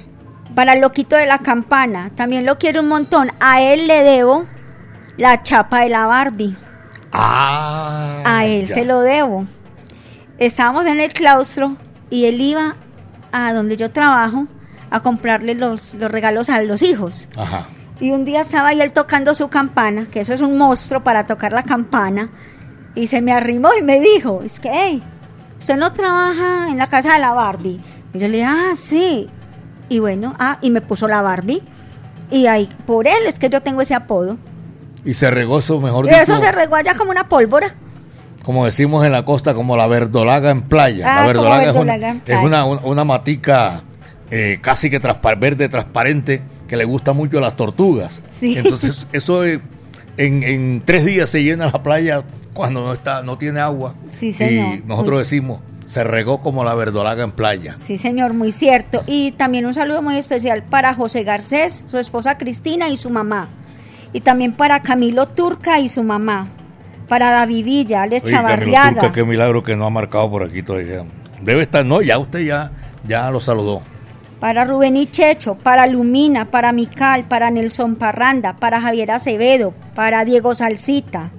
Para el loquito de la campana. También lo quiero un montón. A él le debo la chapa de la Barbie. Ah. A él ya. se lo debo. Estábamos en el claustro y él iba a donde yo trabajo a comprarle los, los regalos a los hijos. Ajá. Y un día estaba ahí él tocando su campana, que eso es un monstruo para tocar la campana, y se me arrimó y me dijo, es que, hey, usted no trabaja en la casa de la Barbie. Y yo le dije, ah, sí. Y bueno, ah, y me puso la Barbie. Y ahí, por él es que yo tengo ese apodo. Y se regó eso, mejor dicho, eso se regó allá como una pólvora. como decimos en la costa, como la verdolaga en playa. Ah, la como verdolaga, es, verdolaga una, en es playa. una, una- una matica eh, casi que transpar- verde transparente que le gusta mucho a las tortugas. Sí. Entonces, eso eh, en, en tres días se llena la playa cuando no está no tiene agua. Sí, señor. Y nosotros decimos, se regó como la verdolaga en playa. Sí, señor, muy cierto. Y también un saludo muy especial para José Garcés, su esposa Cristina y su mamá. Y también para Camilo Turca y su mamá. Para David Villa, Alex Oye, Camilo Chavarriaga. Turca, qué milagro que no ha marcado por aquí todavía. Debe estar, no, ya usted ya, ya lo saludó. Para Rubén y Checho, para Lumina, para Mical, para Nelson Parranda, para Javier Acevedo, para Diego Salsita,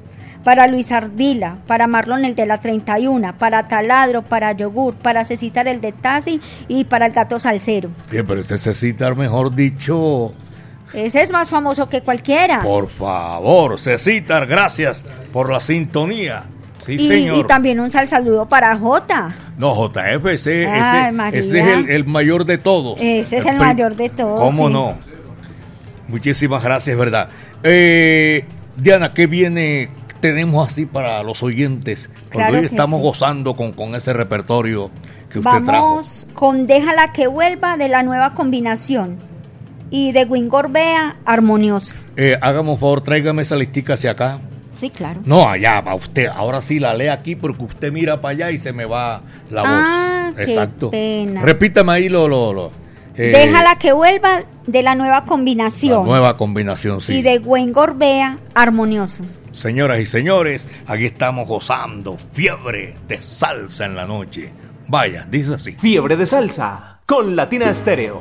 para Luis Ardila, para Marlon el de la 31, para Taladro, para Yogur, para Cecitar el de Tasi y para el gato Salcero. Bien, pero usted necesita, mejor dicho, Ese es más famoso que cualquiera. por favor, Cecitar, gracias por la sintonía. Sí, y, señor. y también un sal saludo para Jota. No, JF, ese, Ay, ese- María. ese es el, el mayor de todos. Ese es el mayor de todos. ¿Cómo sí. no? Muchísimas gracias, ¿verdad? Eh, Diana, ¿qué viene? Tenemos así para los oyentes. Cuando Claro hoy estamos sí. gozando con, con ese repertorio que usted trajo. Vamos con Déjala que vuelva de la nueva combinación. Y de Wingorbea, armonioso. Eh, hágame un favor, tráigame esa listica hacia acá. Sí, claro. No, allá va usted. Ahora sí la lee aquí porque usted mira para allá y se me va la Ah, voz. qué Exacto. pena. Repítame ahí lo. lo, lo, eh, Déjala que vuelva de la nueva la combinación. nueva combinación, sí. Y de Wingorbea, armonioso. Señoras y señores, aquí estamos gozando fiebre de salsa en la noche. Vaya, dice así. Fiebre de salsa con Latina Estéreo.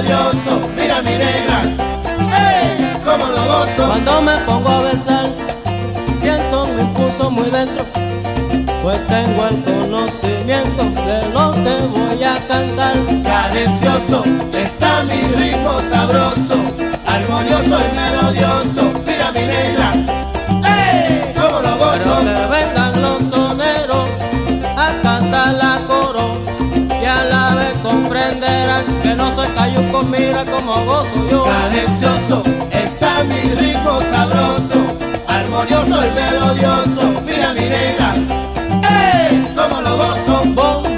Y melodioso. Mira mi negra, ¡ey! Como lo gozo. Cuando me pongo a besar, siento un impulso muy dentro, pues tengo el conocimiento de lo que voy a cantar. Cadencioso está mi ritmo sabroso, armonioso y melodioso. Mira mi negra, ¡ey! Como lo gozo. Que no soy cayuco, mira como gozo yo. Cadencioso está mi ritmo sabroso, armonioso y melodioso. Mira mi negra, ¡ey! Como lo gozo.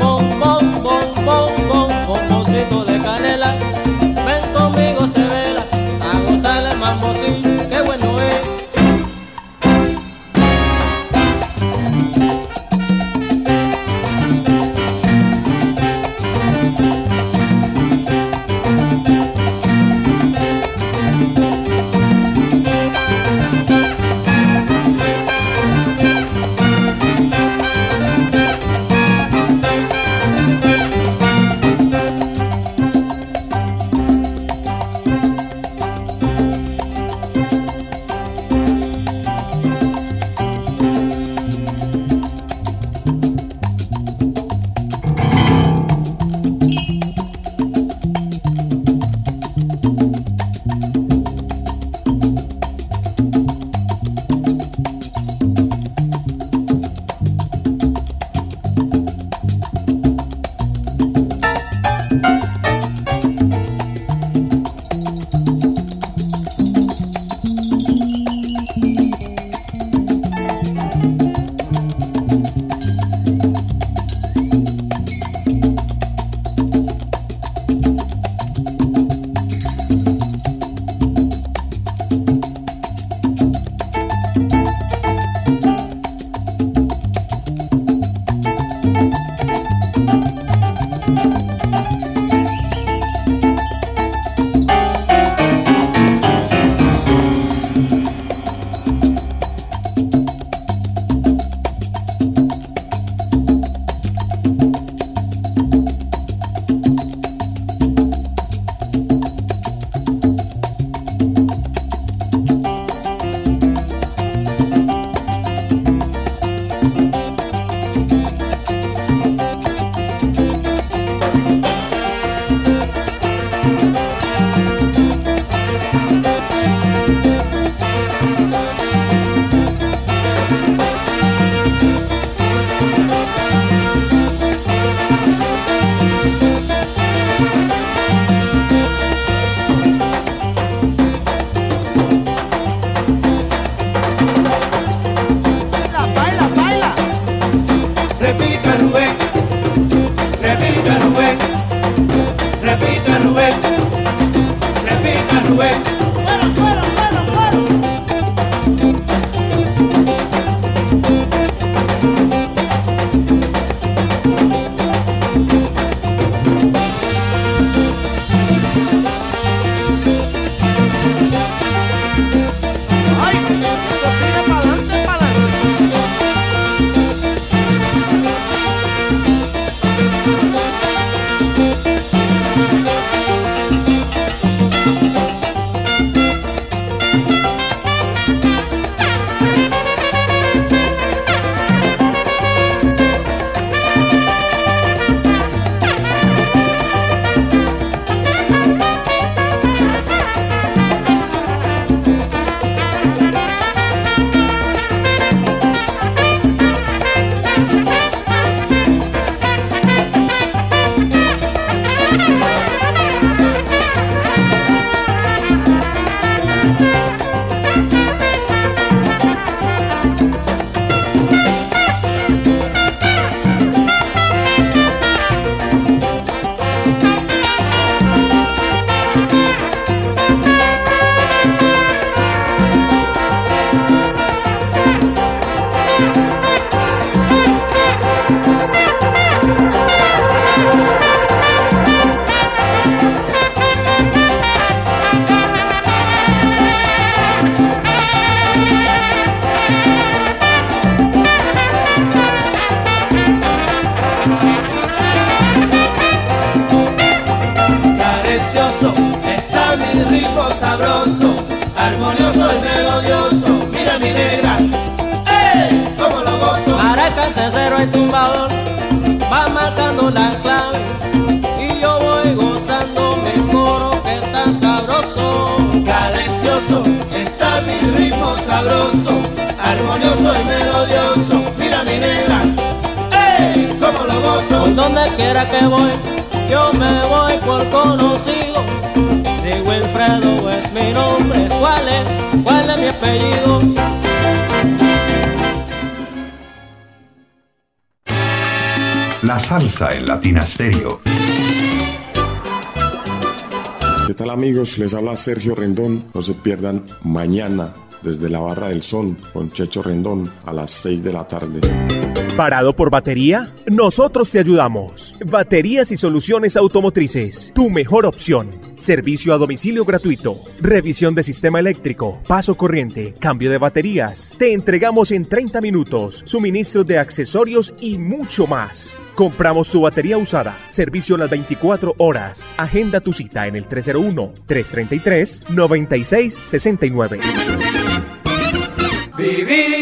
¿Qué tal amigos? Les habla Sergio Rendón. No se pierdan mañana desde la Barra del Sol con Checho Rendón a las 6 de la tarde. ¿Parado por batería? Nosotros te ayudamos. Baterías y soluciones automotrices. Tu mejor opción. Servicio a domicilio gratuito. Revisión de sistema eléctrico. Paso corriente. Cambio de baterías. Te entregamos en 30 minutos. Suministro de accesorios y mucho más. Compramos tu batería usada. Servicio las 24 horas. Agenda tu cita en el 301-333-9669. Vivir.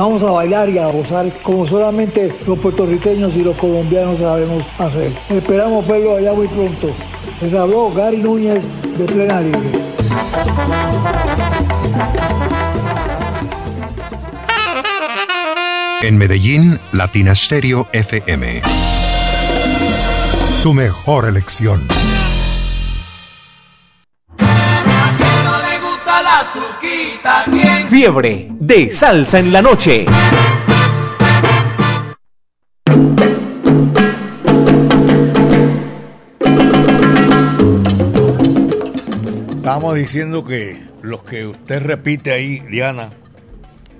Vamos a bailar y a gozar como solamente los puertorriqueños y los colombianos sabemos hacer. Esperamos verlo allá muy pronto. Les habló Gary Núñez de Plena Libre. En Medellín, Latina Stereo FM. Tu mejor elección. Fiebre de salsa en la noche. Estábamos diciendo que los que usted repite ahí, Diana,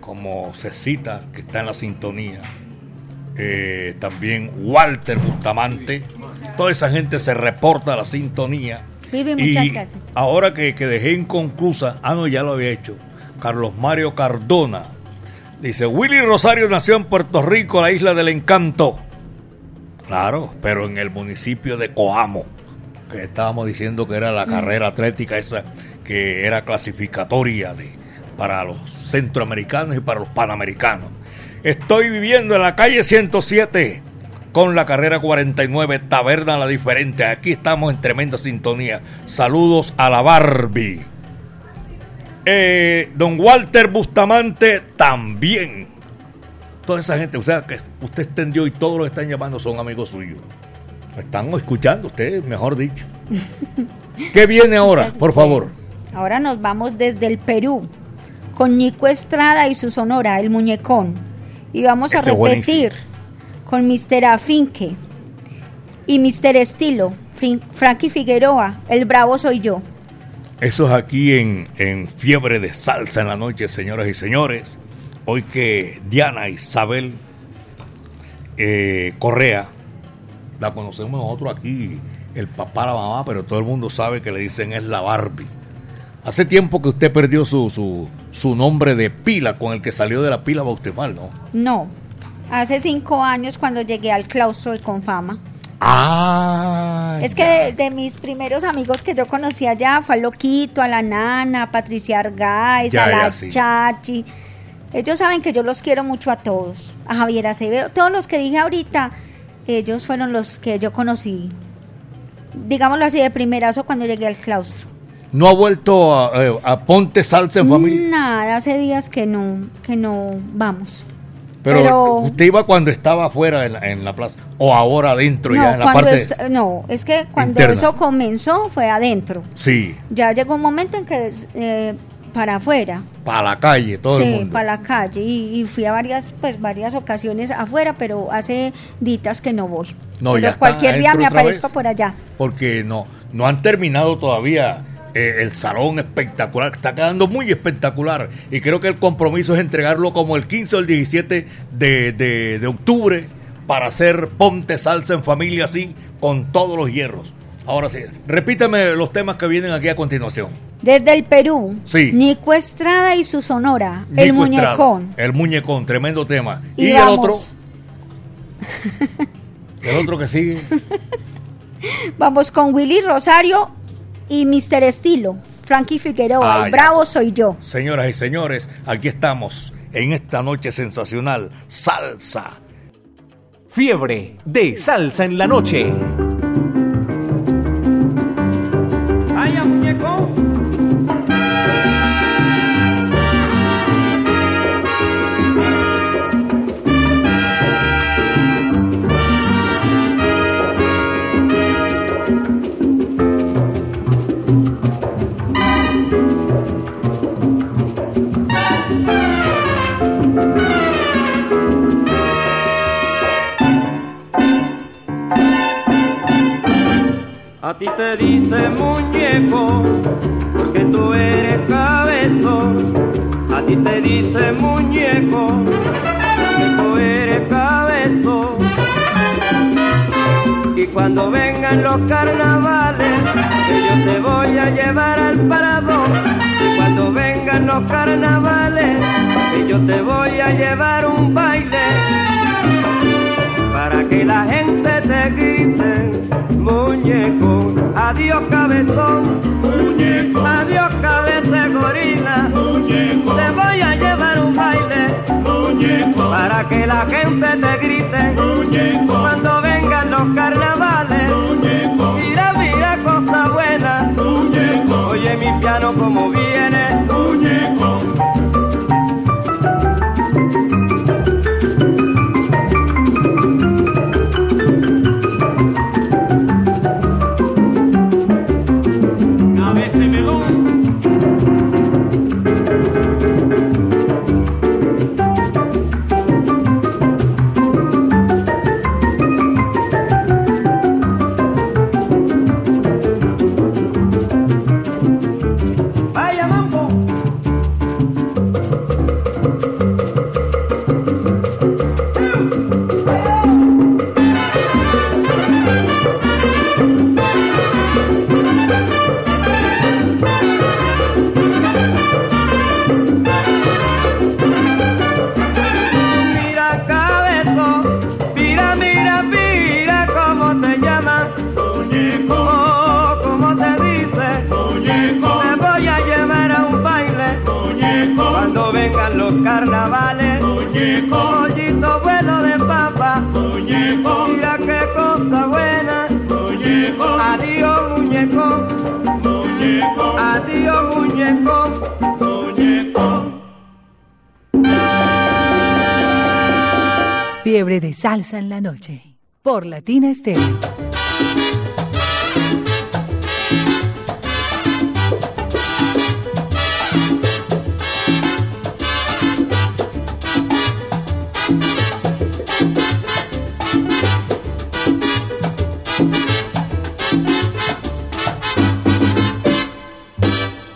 como Cecita, que está en la sintonía, eh, también Walter Bustamante, toda esa gente se reporta a la sintonía. Muchas Y gracias. ahora que, que dejé inconclusa, ah, no, ya lo había hecho, Carlos Mario Cardona. Dice, Willy Rosario nació en Puerto Rico, la isla del encanto. Claro, pero en el municipio de Coamo, que estábamos diciendo que era la carrera atlética esa que era clasificatoria de, para los centroamericanos y para los panamericanos. Estoy viviendo en la calle 107 con la carrera 49, Taberna La Diferente. Aquí estamos en tremenda sintonía. Saludos a la Barbie. Eh, don Walter Bustamante también. Toda esa gente, o sea, que usted extendió y todos los que están llamando son amigos suyos. Están escuchando ustedes, mejor dicho. ¿Qué viene ahora, por favor? Ahora nos vamos desde el Perú con Nico Estrada y su sonora, El Muñecón. Y vamos a Ese repetir con Mr. Afinque y Mr. Estilo, Frankie Figueroa, El Bravo Soy Yo. Eso es aquí en, en Fiebre de Salsa en la noche, señoras y señores. Hoy que Diana Isabel eh, Correa, la conocemos nosotros aquí, el papá, la mamá, pero todo el mundo sabe que le dicen es la Barbie. Hace tiempo que usted perdió su, su, su nombre de pila con el que salió de la pila bautismal, ¿no? No, hace cinco años cuando llegué al claustro de Confama. Ah, Es que de, de mis primeros amigos que yo conocí allá fue a Loquito, a la Nana, a Patricia Argáez, Ya, a la ya, sí. Chachi. Ellos saben que yo los quiero mucho a todos. A Javier Acevedo, todos los que dije ahorita, ellos fueron los que yo conocí. Digámoslo así, de primerazo cuando llegué al claustro. ¿No ha vuelto a, eh, a Ponte Salsa en familia? Nada, hace días que no, que no vamos. Pero, Pero- usted iba cuando estaba afuera en la, en la plaza o ahora adentro No, ya en la parte. no, es que cuando interna. eso comenzó fue adentro. Sí, Ya llegó un momento en que eh, para afuera. para la calle, todo sí, el mundo. para la calle y, y fui a varias pues varias ocasiones afuera, pero hace ditas que no voy. No, Pero ya cualquier día me aparezco por allá. Porque no, no han terminado todavía eh, el salón espectacular. Está quedando muy espectacular. Y creo que el compromiso es entregarlo como el 15 o el 17 de, de- de octubre para hacer Ponte Salsa en familia así, con todos los hierros. Ahora sí, repítame los temas que vienen aquí a continuación. Desde el Perú, Sí. Nico Estrada y su sonora, el Estrada, muñecón. el muñecón, tremendo tema. Y Y, el otro. El otro que sigue. Vamos con Willy Rosario y Mr. Estilo, Frankie Figueroa, Ah, el ya. bravo soy yo. Señoras y señores, aquí estamos en esta noche sensacional. Salsa. Fiebre de salsa en la noche. Te dice muñeco, porque tú eres cabezón. A ti te dice muñeco, porque tú eres cabezón. Y cuando vengan los carnavales, que yo te voy a llevar al parador. Y cuando vengan los carnavales, que yo te voy a llevar un baile para que la gente te grite, muñeco, adiós cabezón, muñeco, adiós cabeza gorila, muñeco, te voy a llevar un baile, muñeco, para que la gente te grite, muñeco, cuando vengan los carnavales, muñeco, mira, mira cosa buena, muñeco, oye mi piano como viene, De salsa en la noche. Por Latina Estéreo.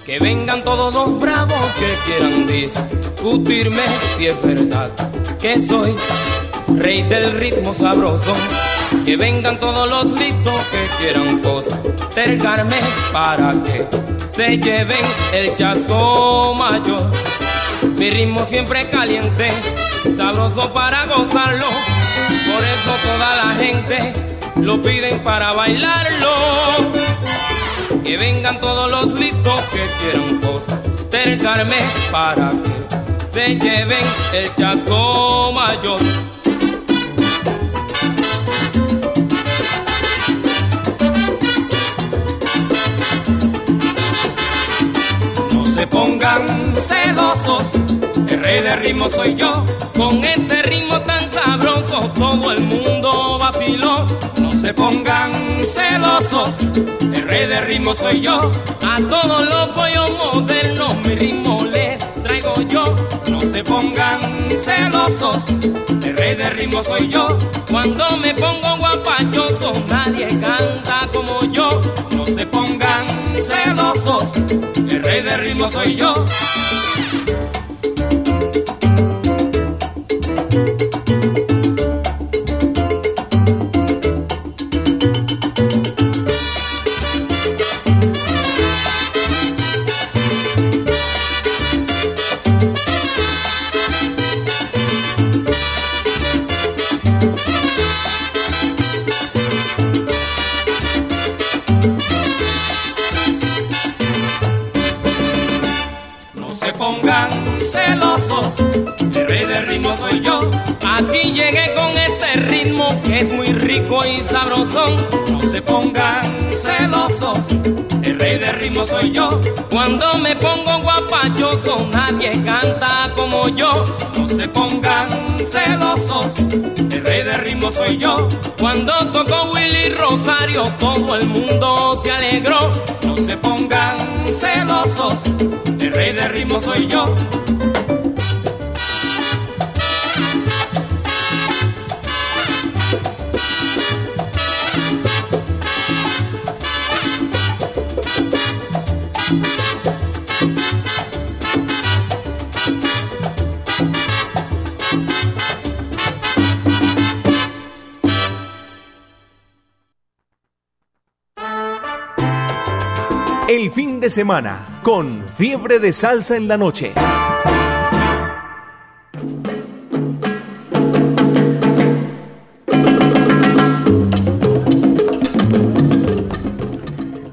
Que vengan todos los bravos que quieran discutirme si es verdad que soy rey del ritmo sabroso. Que vengan todos los listos que quieran postergarme para que se lleven el chasco mayor. Mi ritmo siempre caliente, sabroso para gozarlo. Por eso toda la gente lo piden para bailarlo. Que vengan todos los listos que quieran postergarme para que se lleven el chasco mayor. Celosos, el rey de ritmo soy yo. Con este ritmo tan sabroso todo el mundo vaciló. No se pongan celosos, el rey de ritmo soy yo. A todos los pollos modernos mi ritmo les traigo yo. No se pongan celosos, el rey de ritmo soy yo. Cuando me pongo guapachoso nadie canta como yo. No se pongan celosos, el rey de ritmo soy yo. Soy yo. Cuando me pongo guapachoso, nadie canta como yo. No se pongan celosos, el rey de ritmo soy yo. Cuando tocó Willy Rosario, todo el mundo se alegró. No se pongan celosos, el rey de ritmo soy yo. Semana con fiebre de salsa en la noche.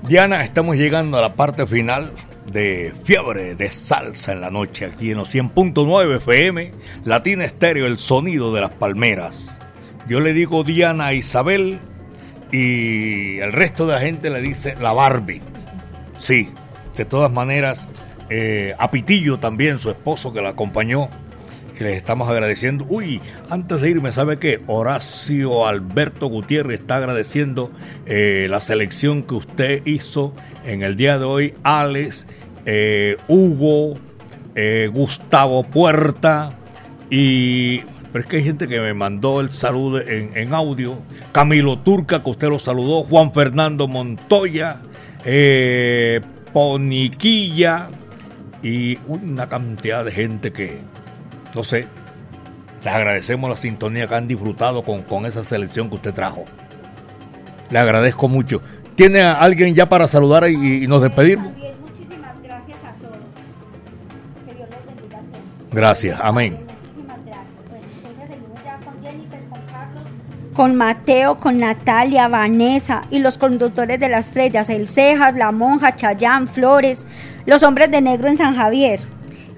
Diana, estamos llegando a la parte final de Fiebre de Salsa en la Noche, aquí en los 100.9 FM, Latina Estéreo, el sonido de las palmeras. Yo le digo Diana a Isabel y el resto de la gente le dice la Barbie. Sí, de todas maneras, eh, a Pitillo también, su esposo que la acompañó, y les estamos agradeciendo. Uy, antes de irme, ¿sabe qué? Horacio Alberto Gutiérrez está agradeciendo eh, la selección que usted hizo en el día de hoy. Alex, eh, Hugo, eh, Gustavo Puerta y... Pero es que hay gente que me mandó el saludo en, audio. Camilo Turca, que usted lo saludó. Juan Fernando Montoya. Poniquilla. Y una cantidad de gente que, no sé, les agradecemos la sintonía que han disfrutado con, con esa selección que usted trajo. Le agradezco mucho. ¿Tiene a alguien ya para saludar y, y nos despedirnos? También muchísimas gracias a todos. Que Dios les bendiga. Gracias, amén. Muchísimas gracias. Bueno, entonces seguimos ya con Jennifer, con Carlos. Con Mateo, con Natalia, Vanessa y los conductores de las estrellas, El Cejas, La Monja, Chayán, Flores, los hombres de negro en San Javier.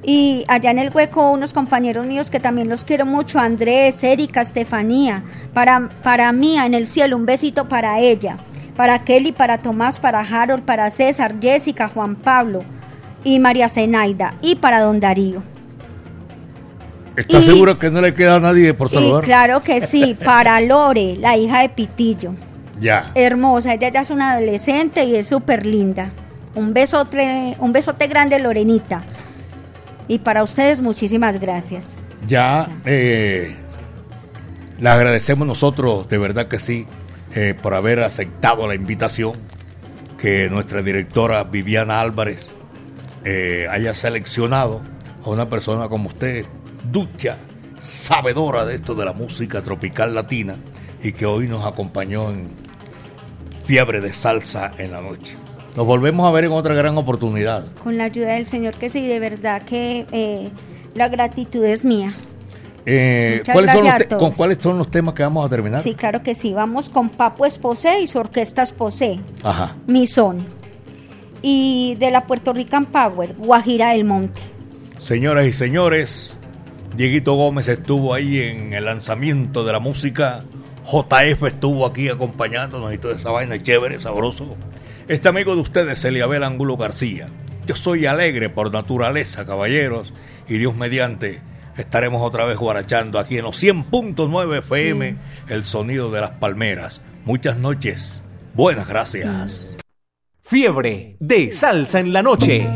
Y allá en el hueco unos compañeros míos que también los quiero mucho, Andrés, Erika, Estefanía. Para, para mí en el cielo un besito para ella. Para Kelly, para Tomás, para Harold, para César, Jessica, Juan Pablo y María Zenaida. Y para Don Darío. ¿Está Y- seguro que no le queda a nadie por Y saludar? claro que sí, para Lore, la hija de Pitillo. Ya. Hermosa, ella ya es una adolescente y es súper linda. Un besote, un besote grande, Lorenita. Y para ustedes, muchísimas gracias. Ya eh, agradecemos nosotros, de verdad que sí, eh, por haber aceptado la invitación que nuestra directora Viviana Álvarez eh, haya seleccionado a una persona como usted, ducha, sabedora de esto de la música tropical latina y que hoy nos acompañó en Fiebre de Salsa en la noche. Nos volvemos a ver en otra gran oportunidad. Con la ayuda del Señor, que sí, de verdad que eh, la gratitud es mía. Eh, ¿cuáles son los. ¿Con cuáles son los temas que vamos a terminar? Sí, claro que sí. Vamos con Papo Esposé y su orquesta Esposé, Ajá. Mi Son. Y de la Puerto Rican Power, Guajira del Monte. Señoras y señores, Dieguito Gómez estuvo ahí en el lanzamiento de la música. JF estuvo aquí acompañándonos y toda esa vaina chévere, sabroso. Este amigo de ustedes, Eliabel Angulo García. Yo soy alegre por naturaleza, caballeros, y Dios mediante, estaremos otra vez guarachando aquí en los 100.9 FM, el sonido de las palmeras. Muchas noches. Buenas gracias. Fiebre de salsa en la noche.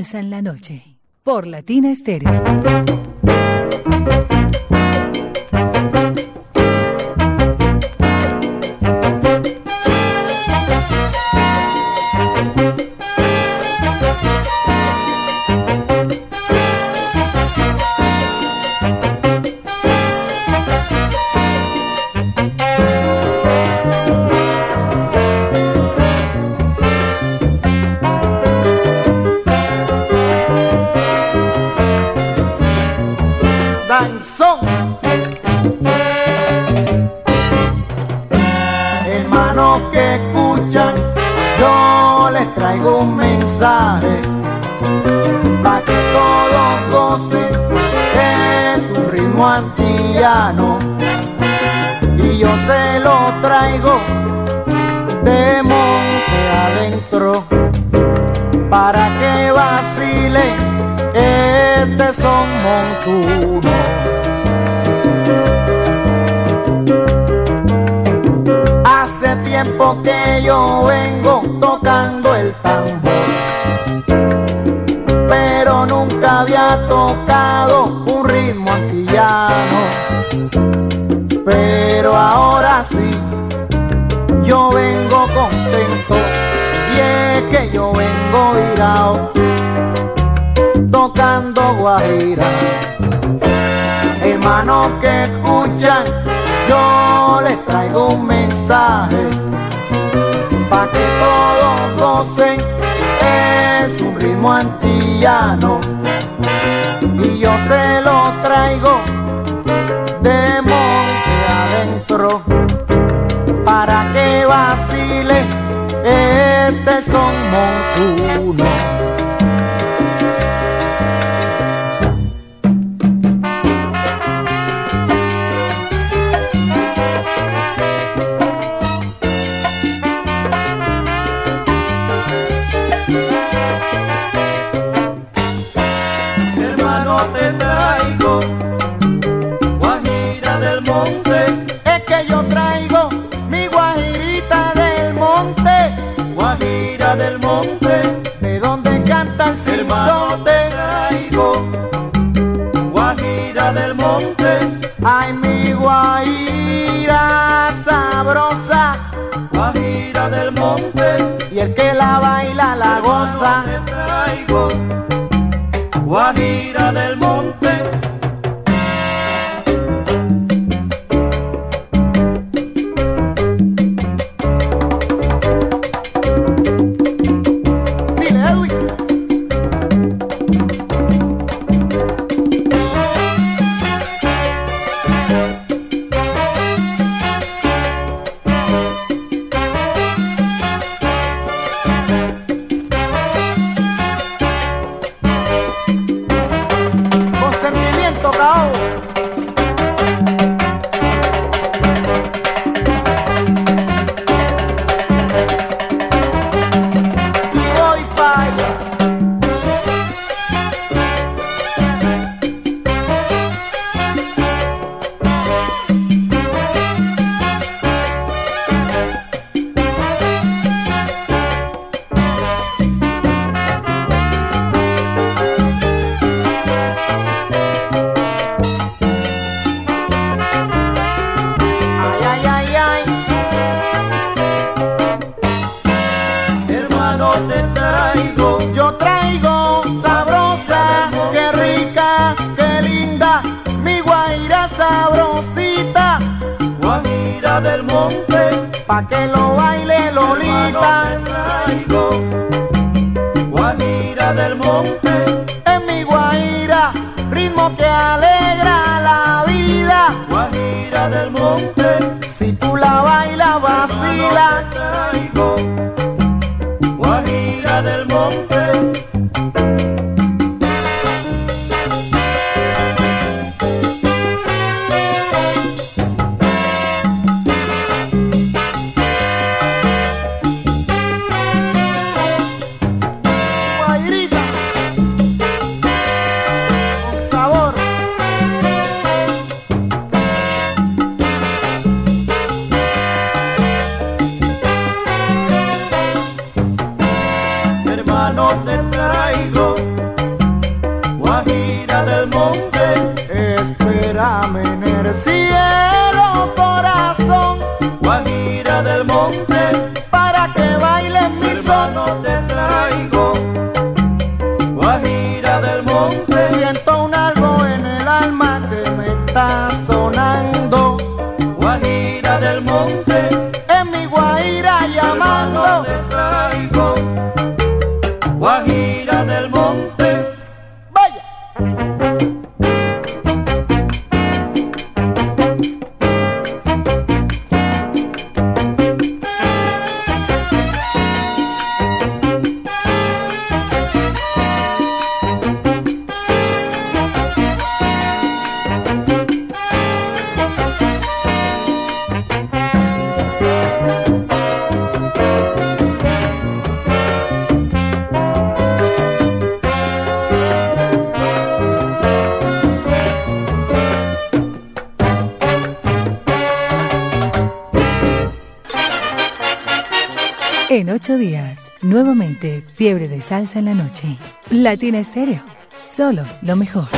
En la noche. Por Latina Estéreo. ay mi guaira sabrosa, guajira del monte, y el que la baila la goza. Guajira del monte. salsa en la noche. Latina Estéreo. Solo lo mejor.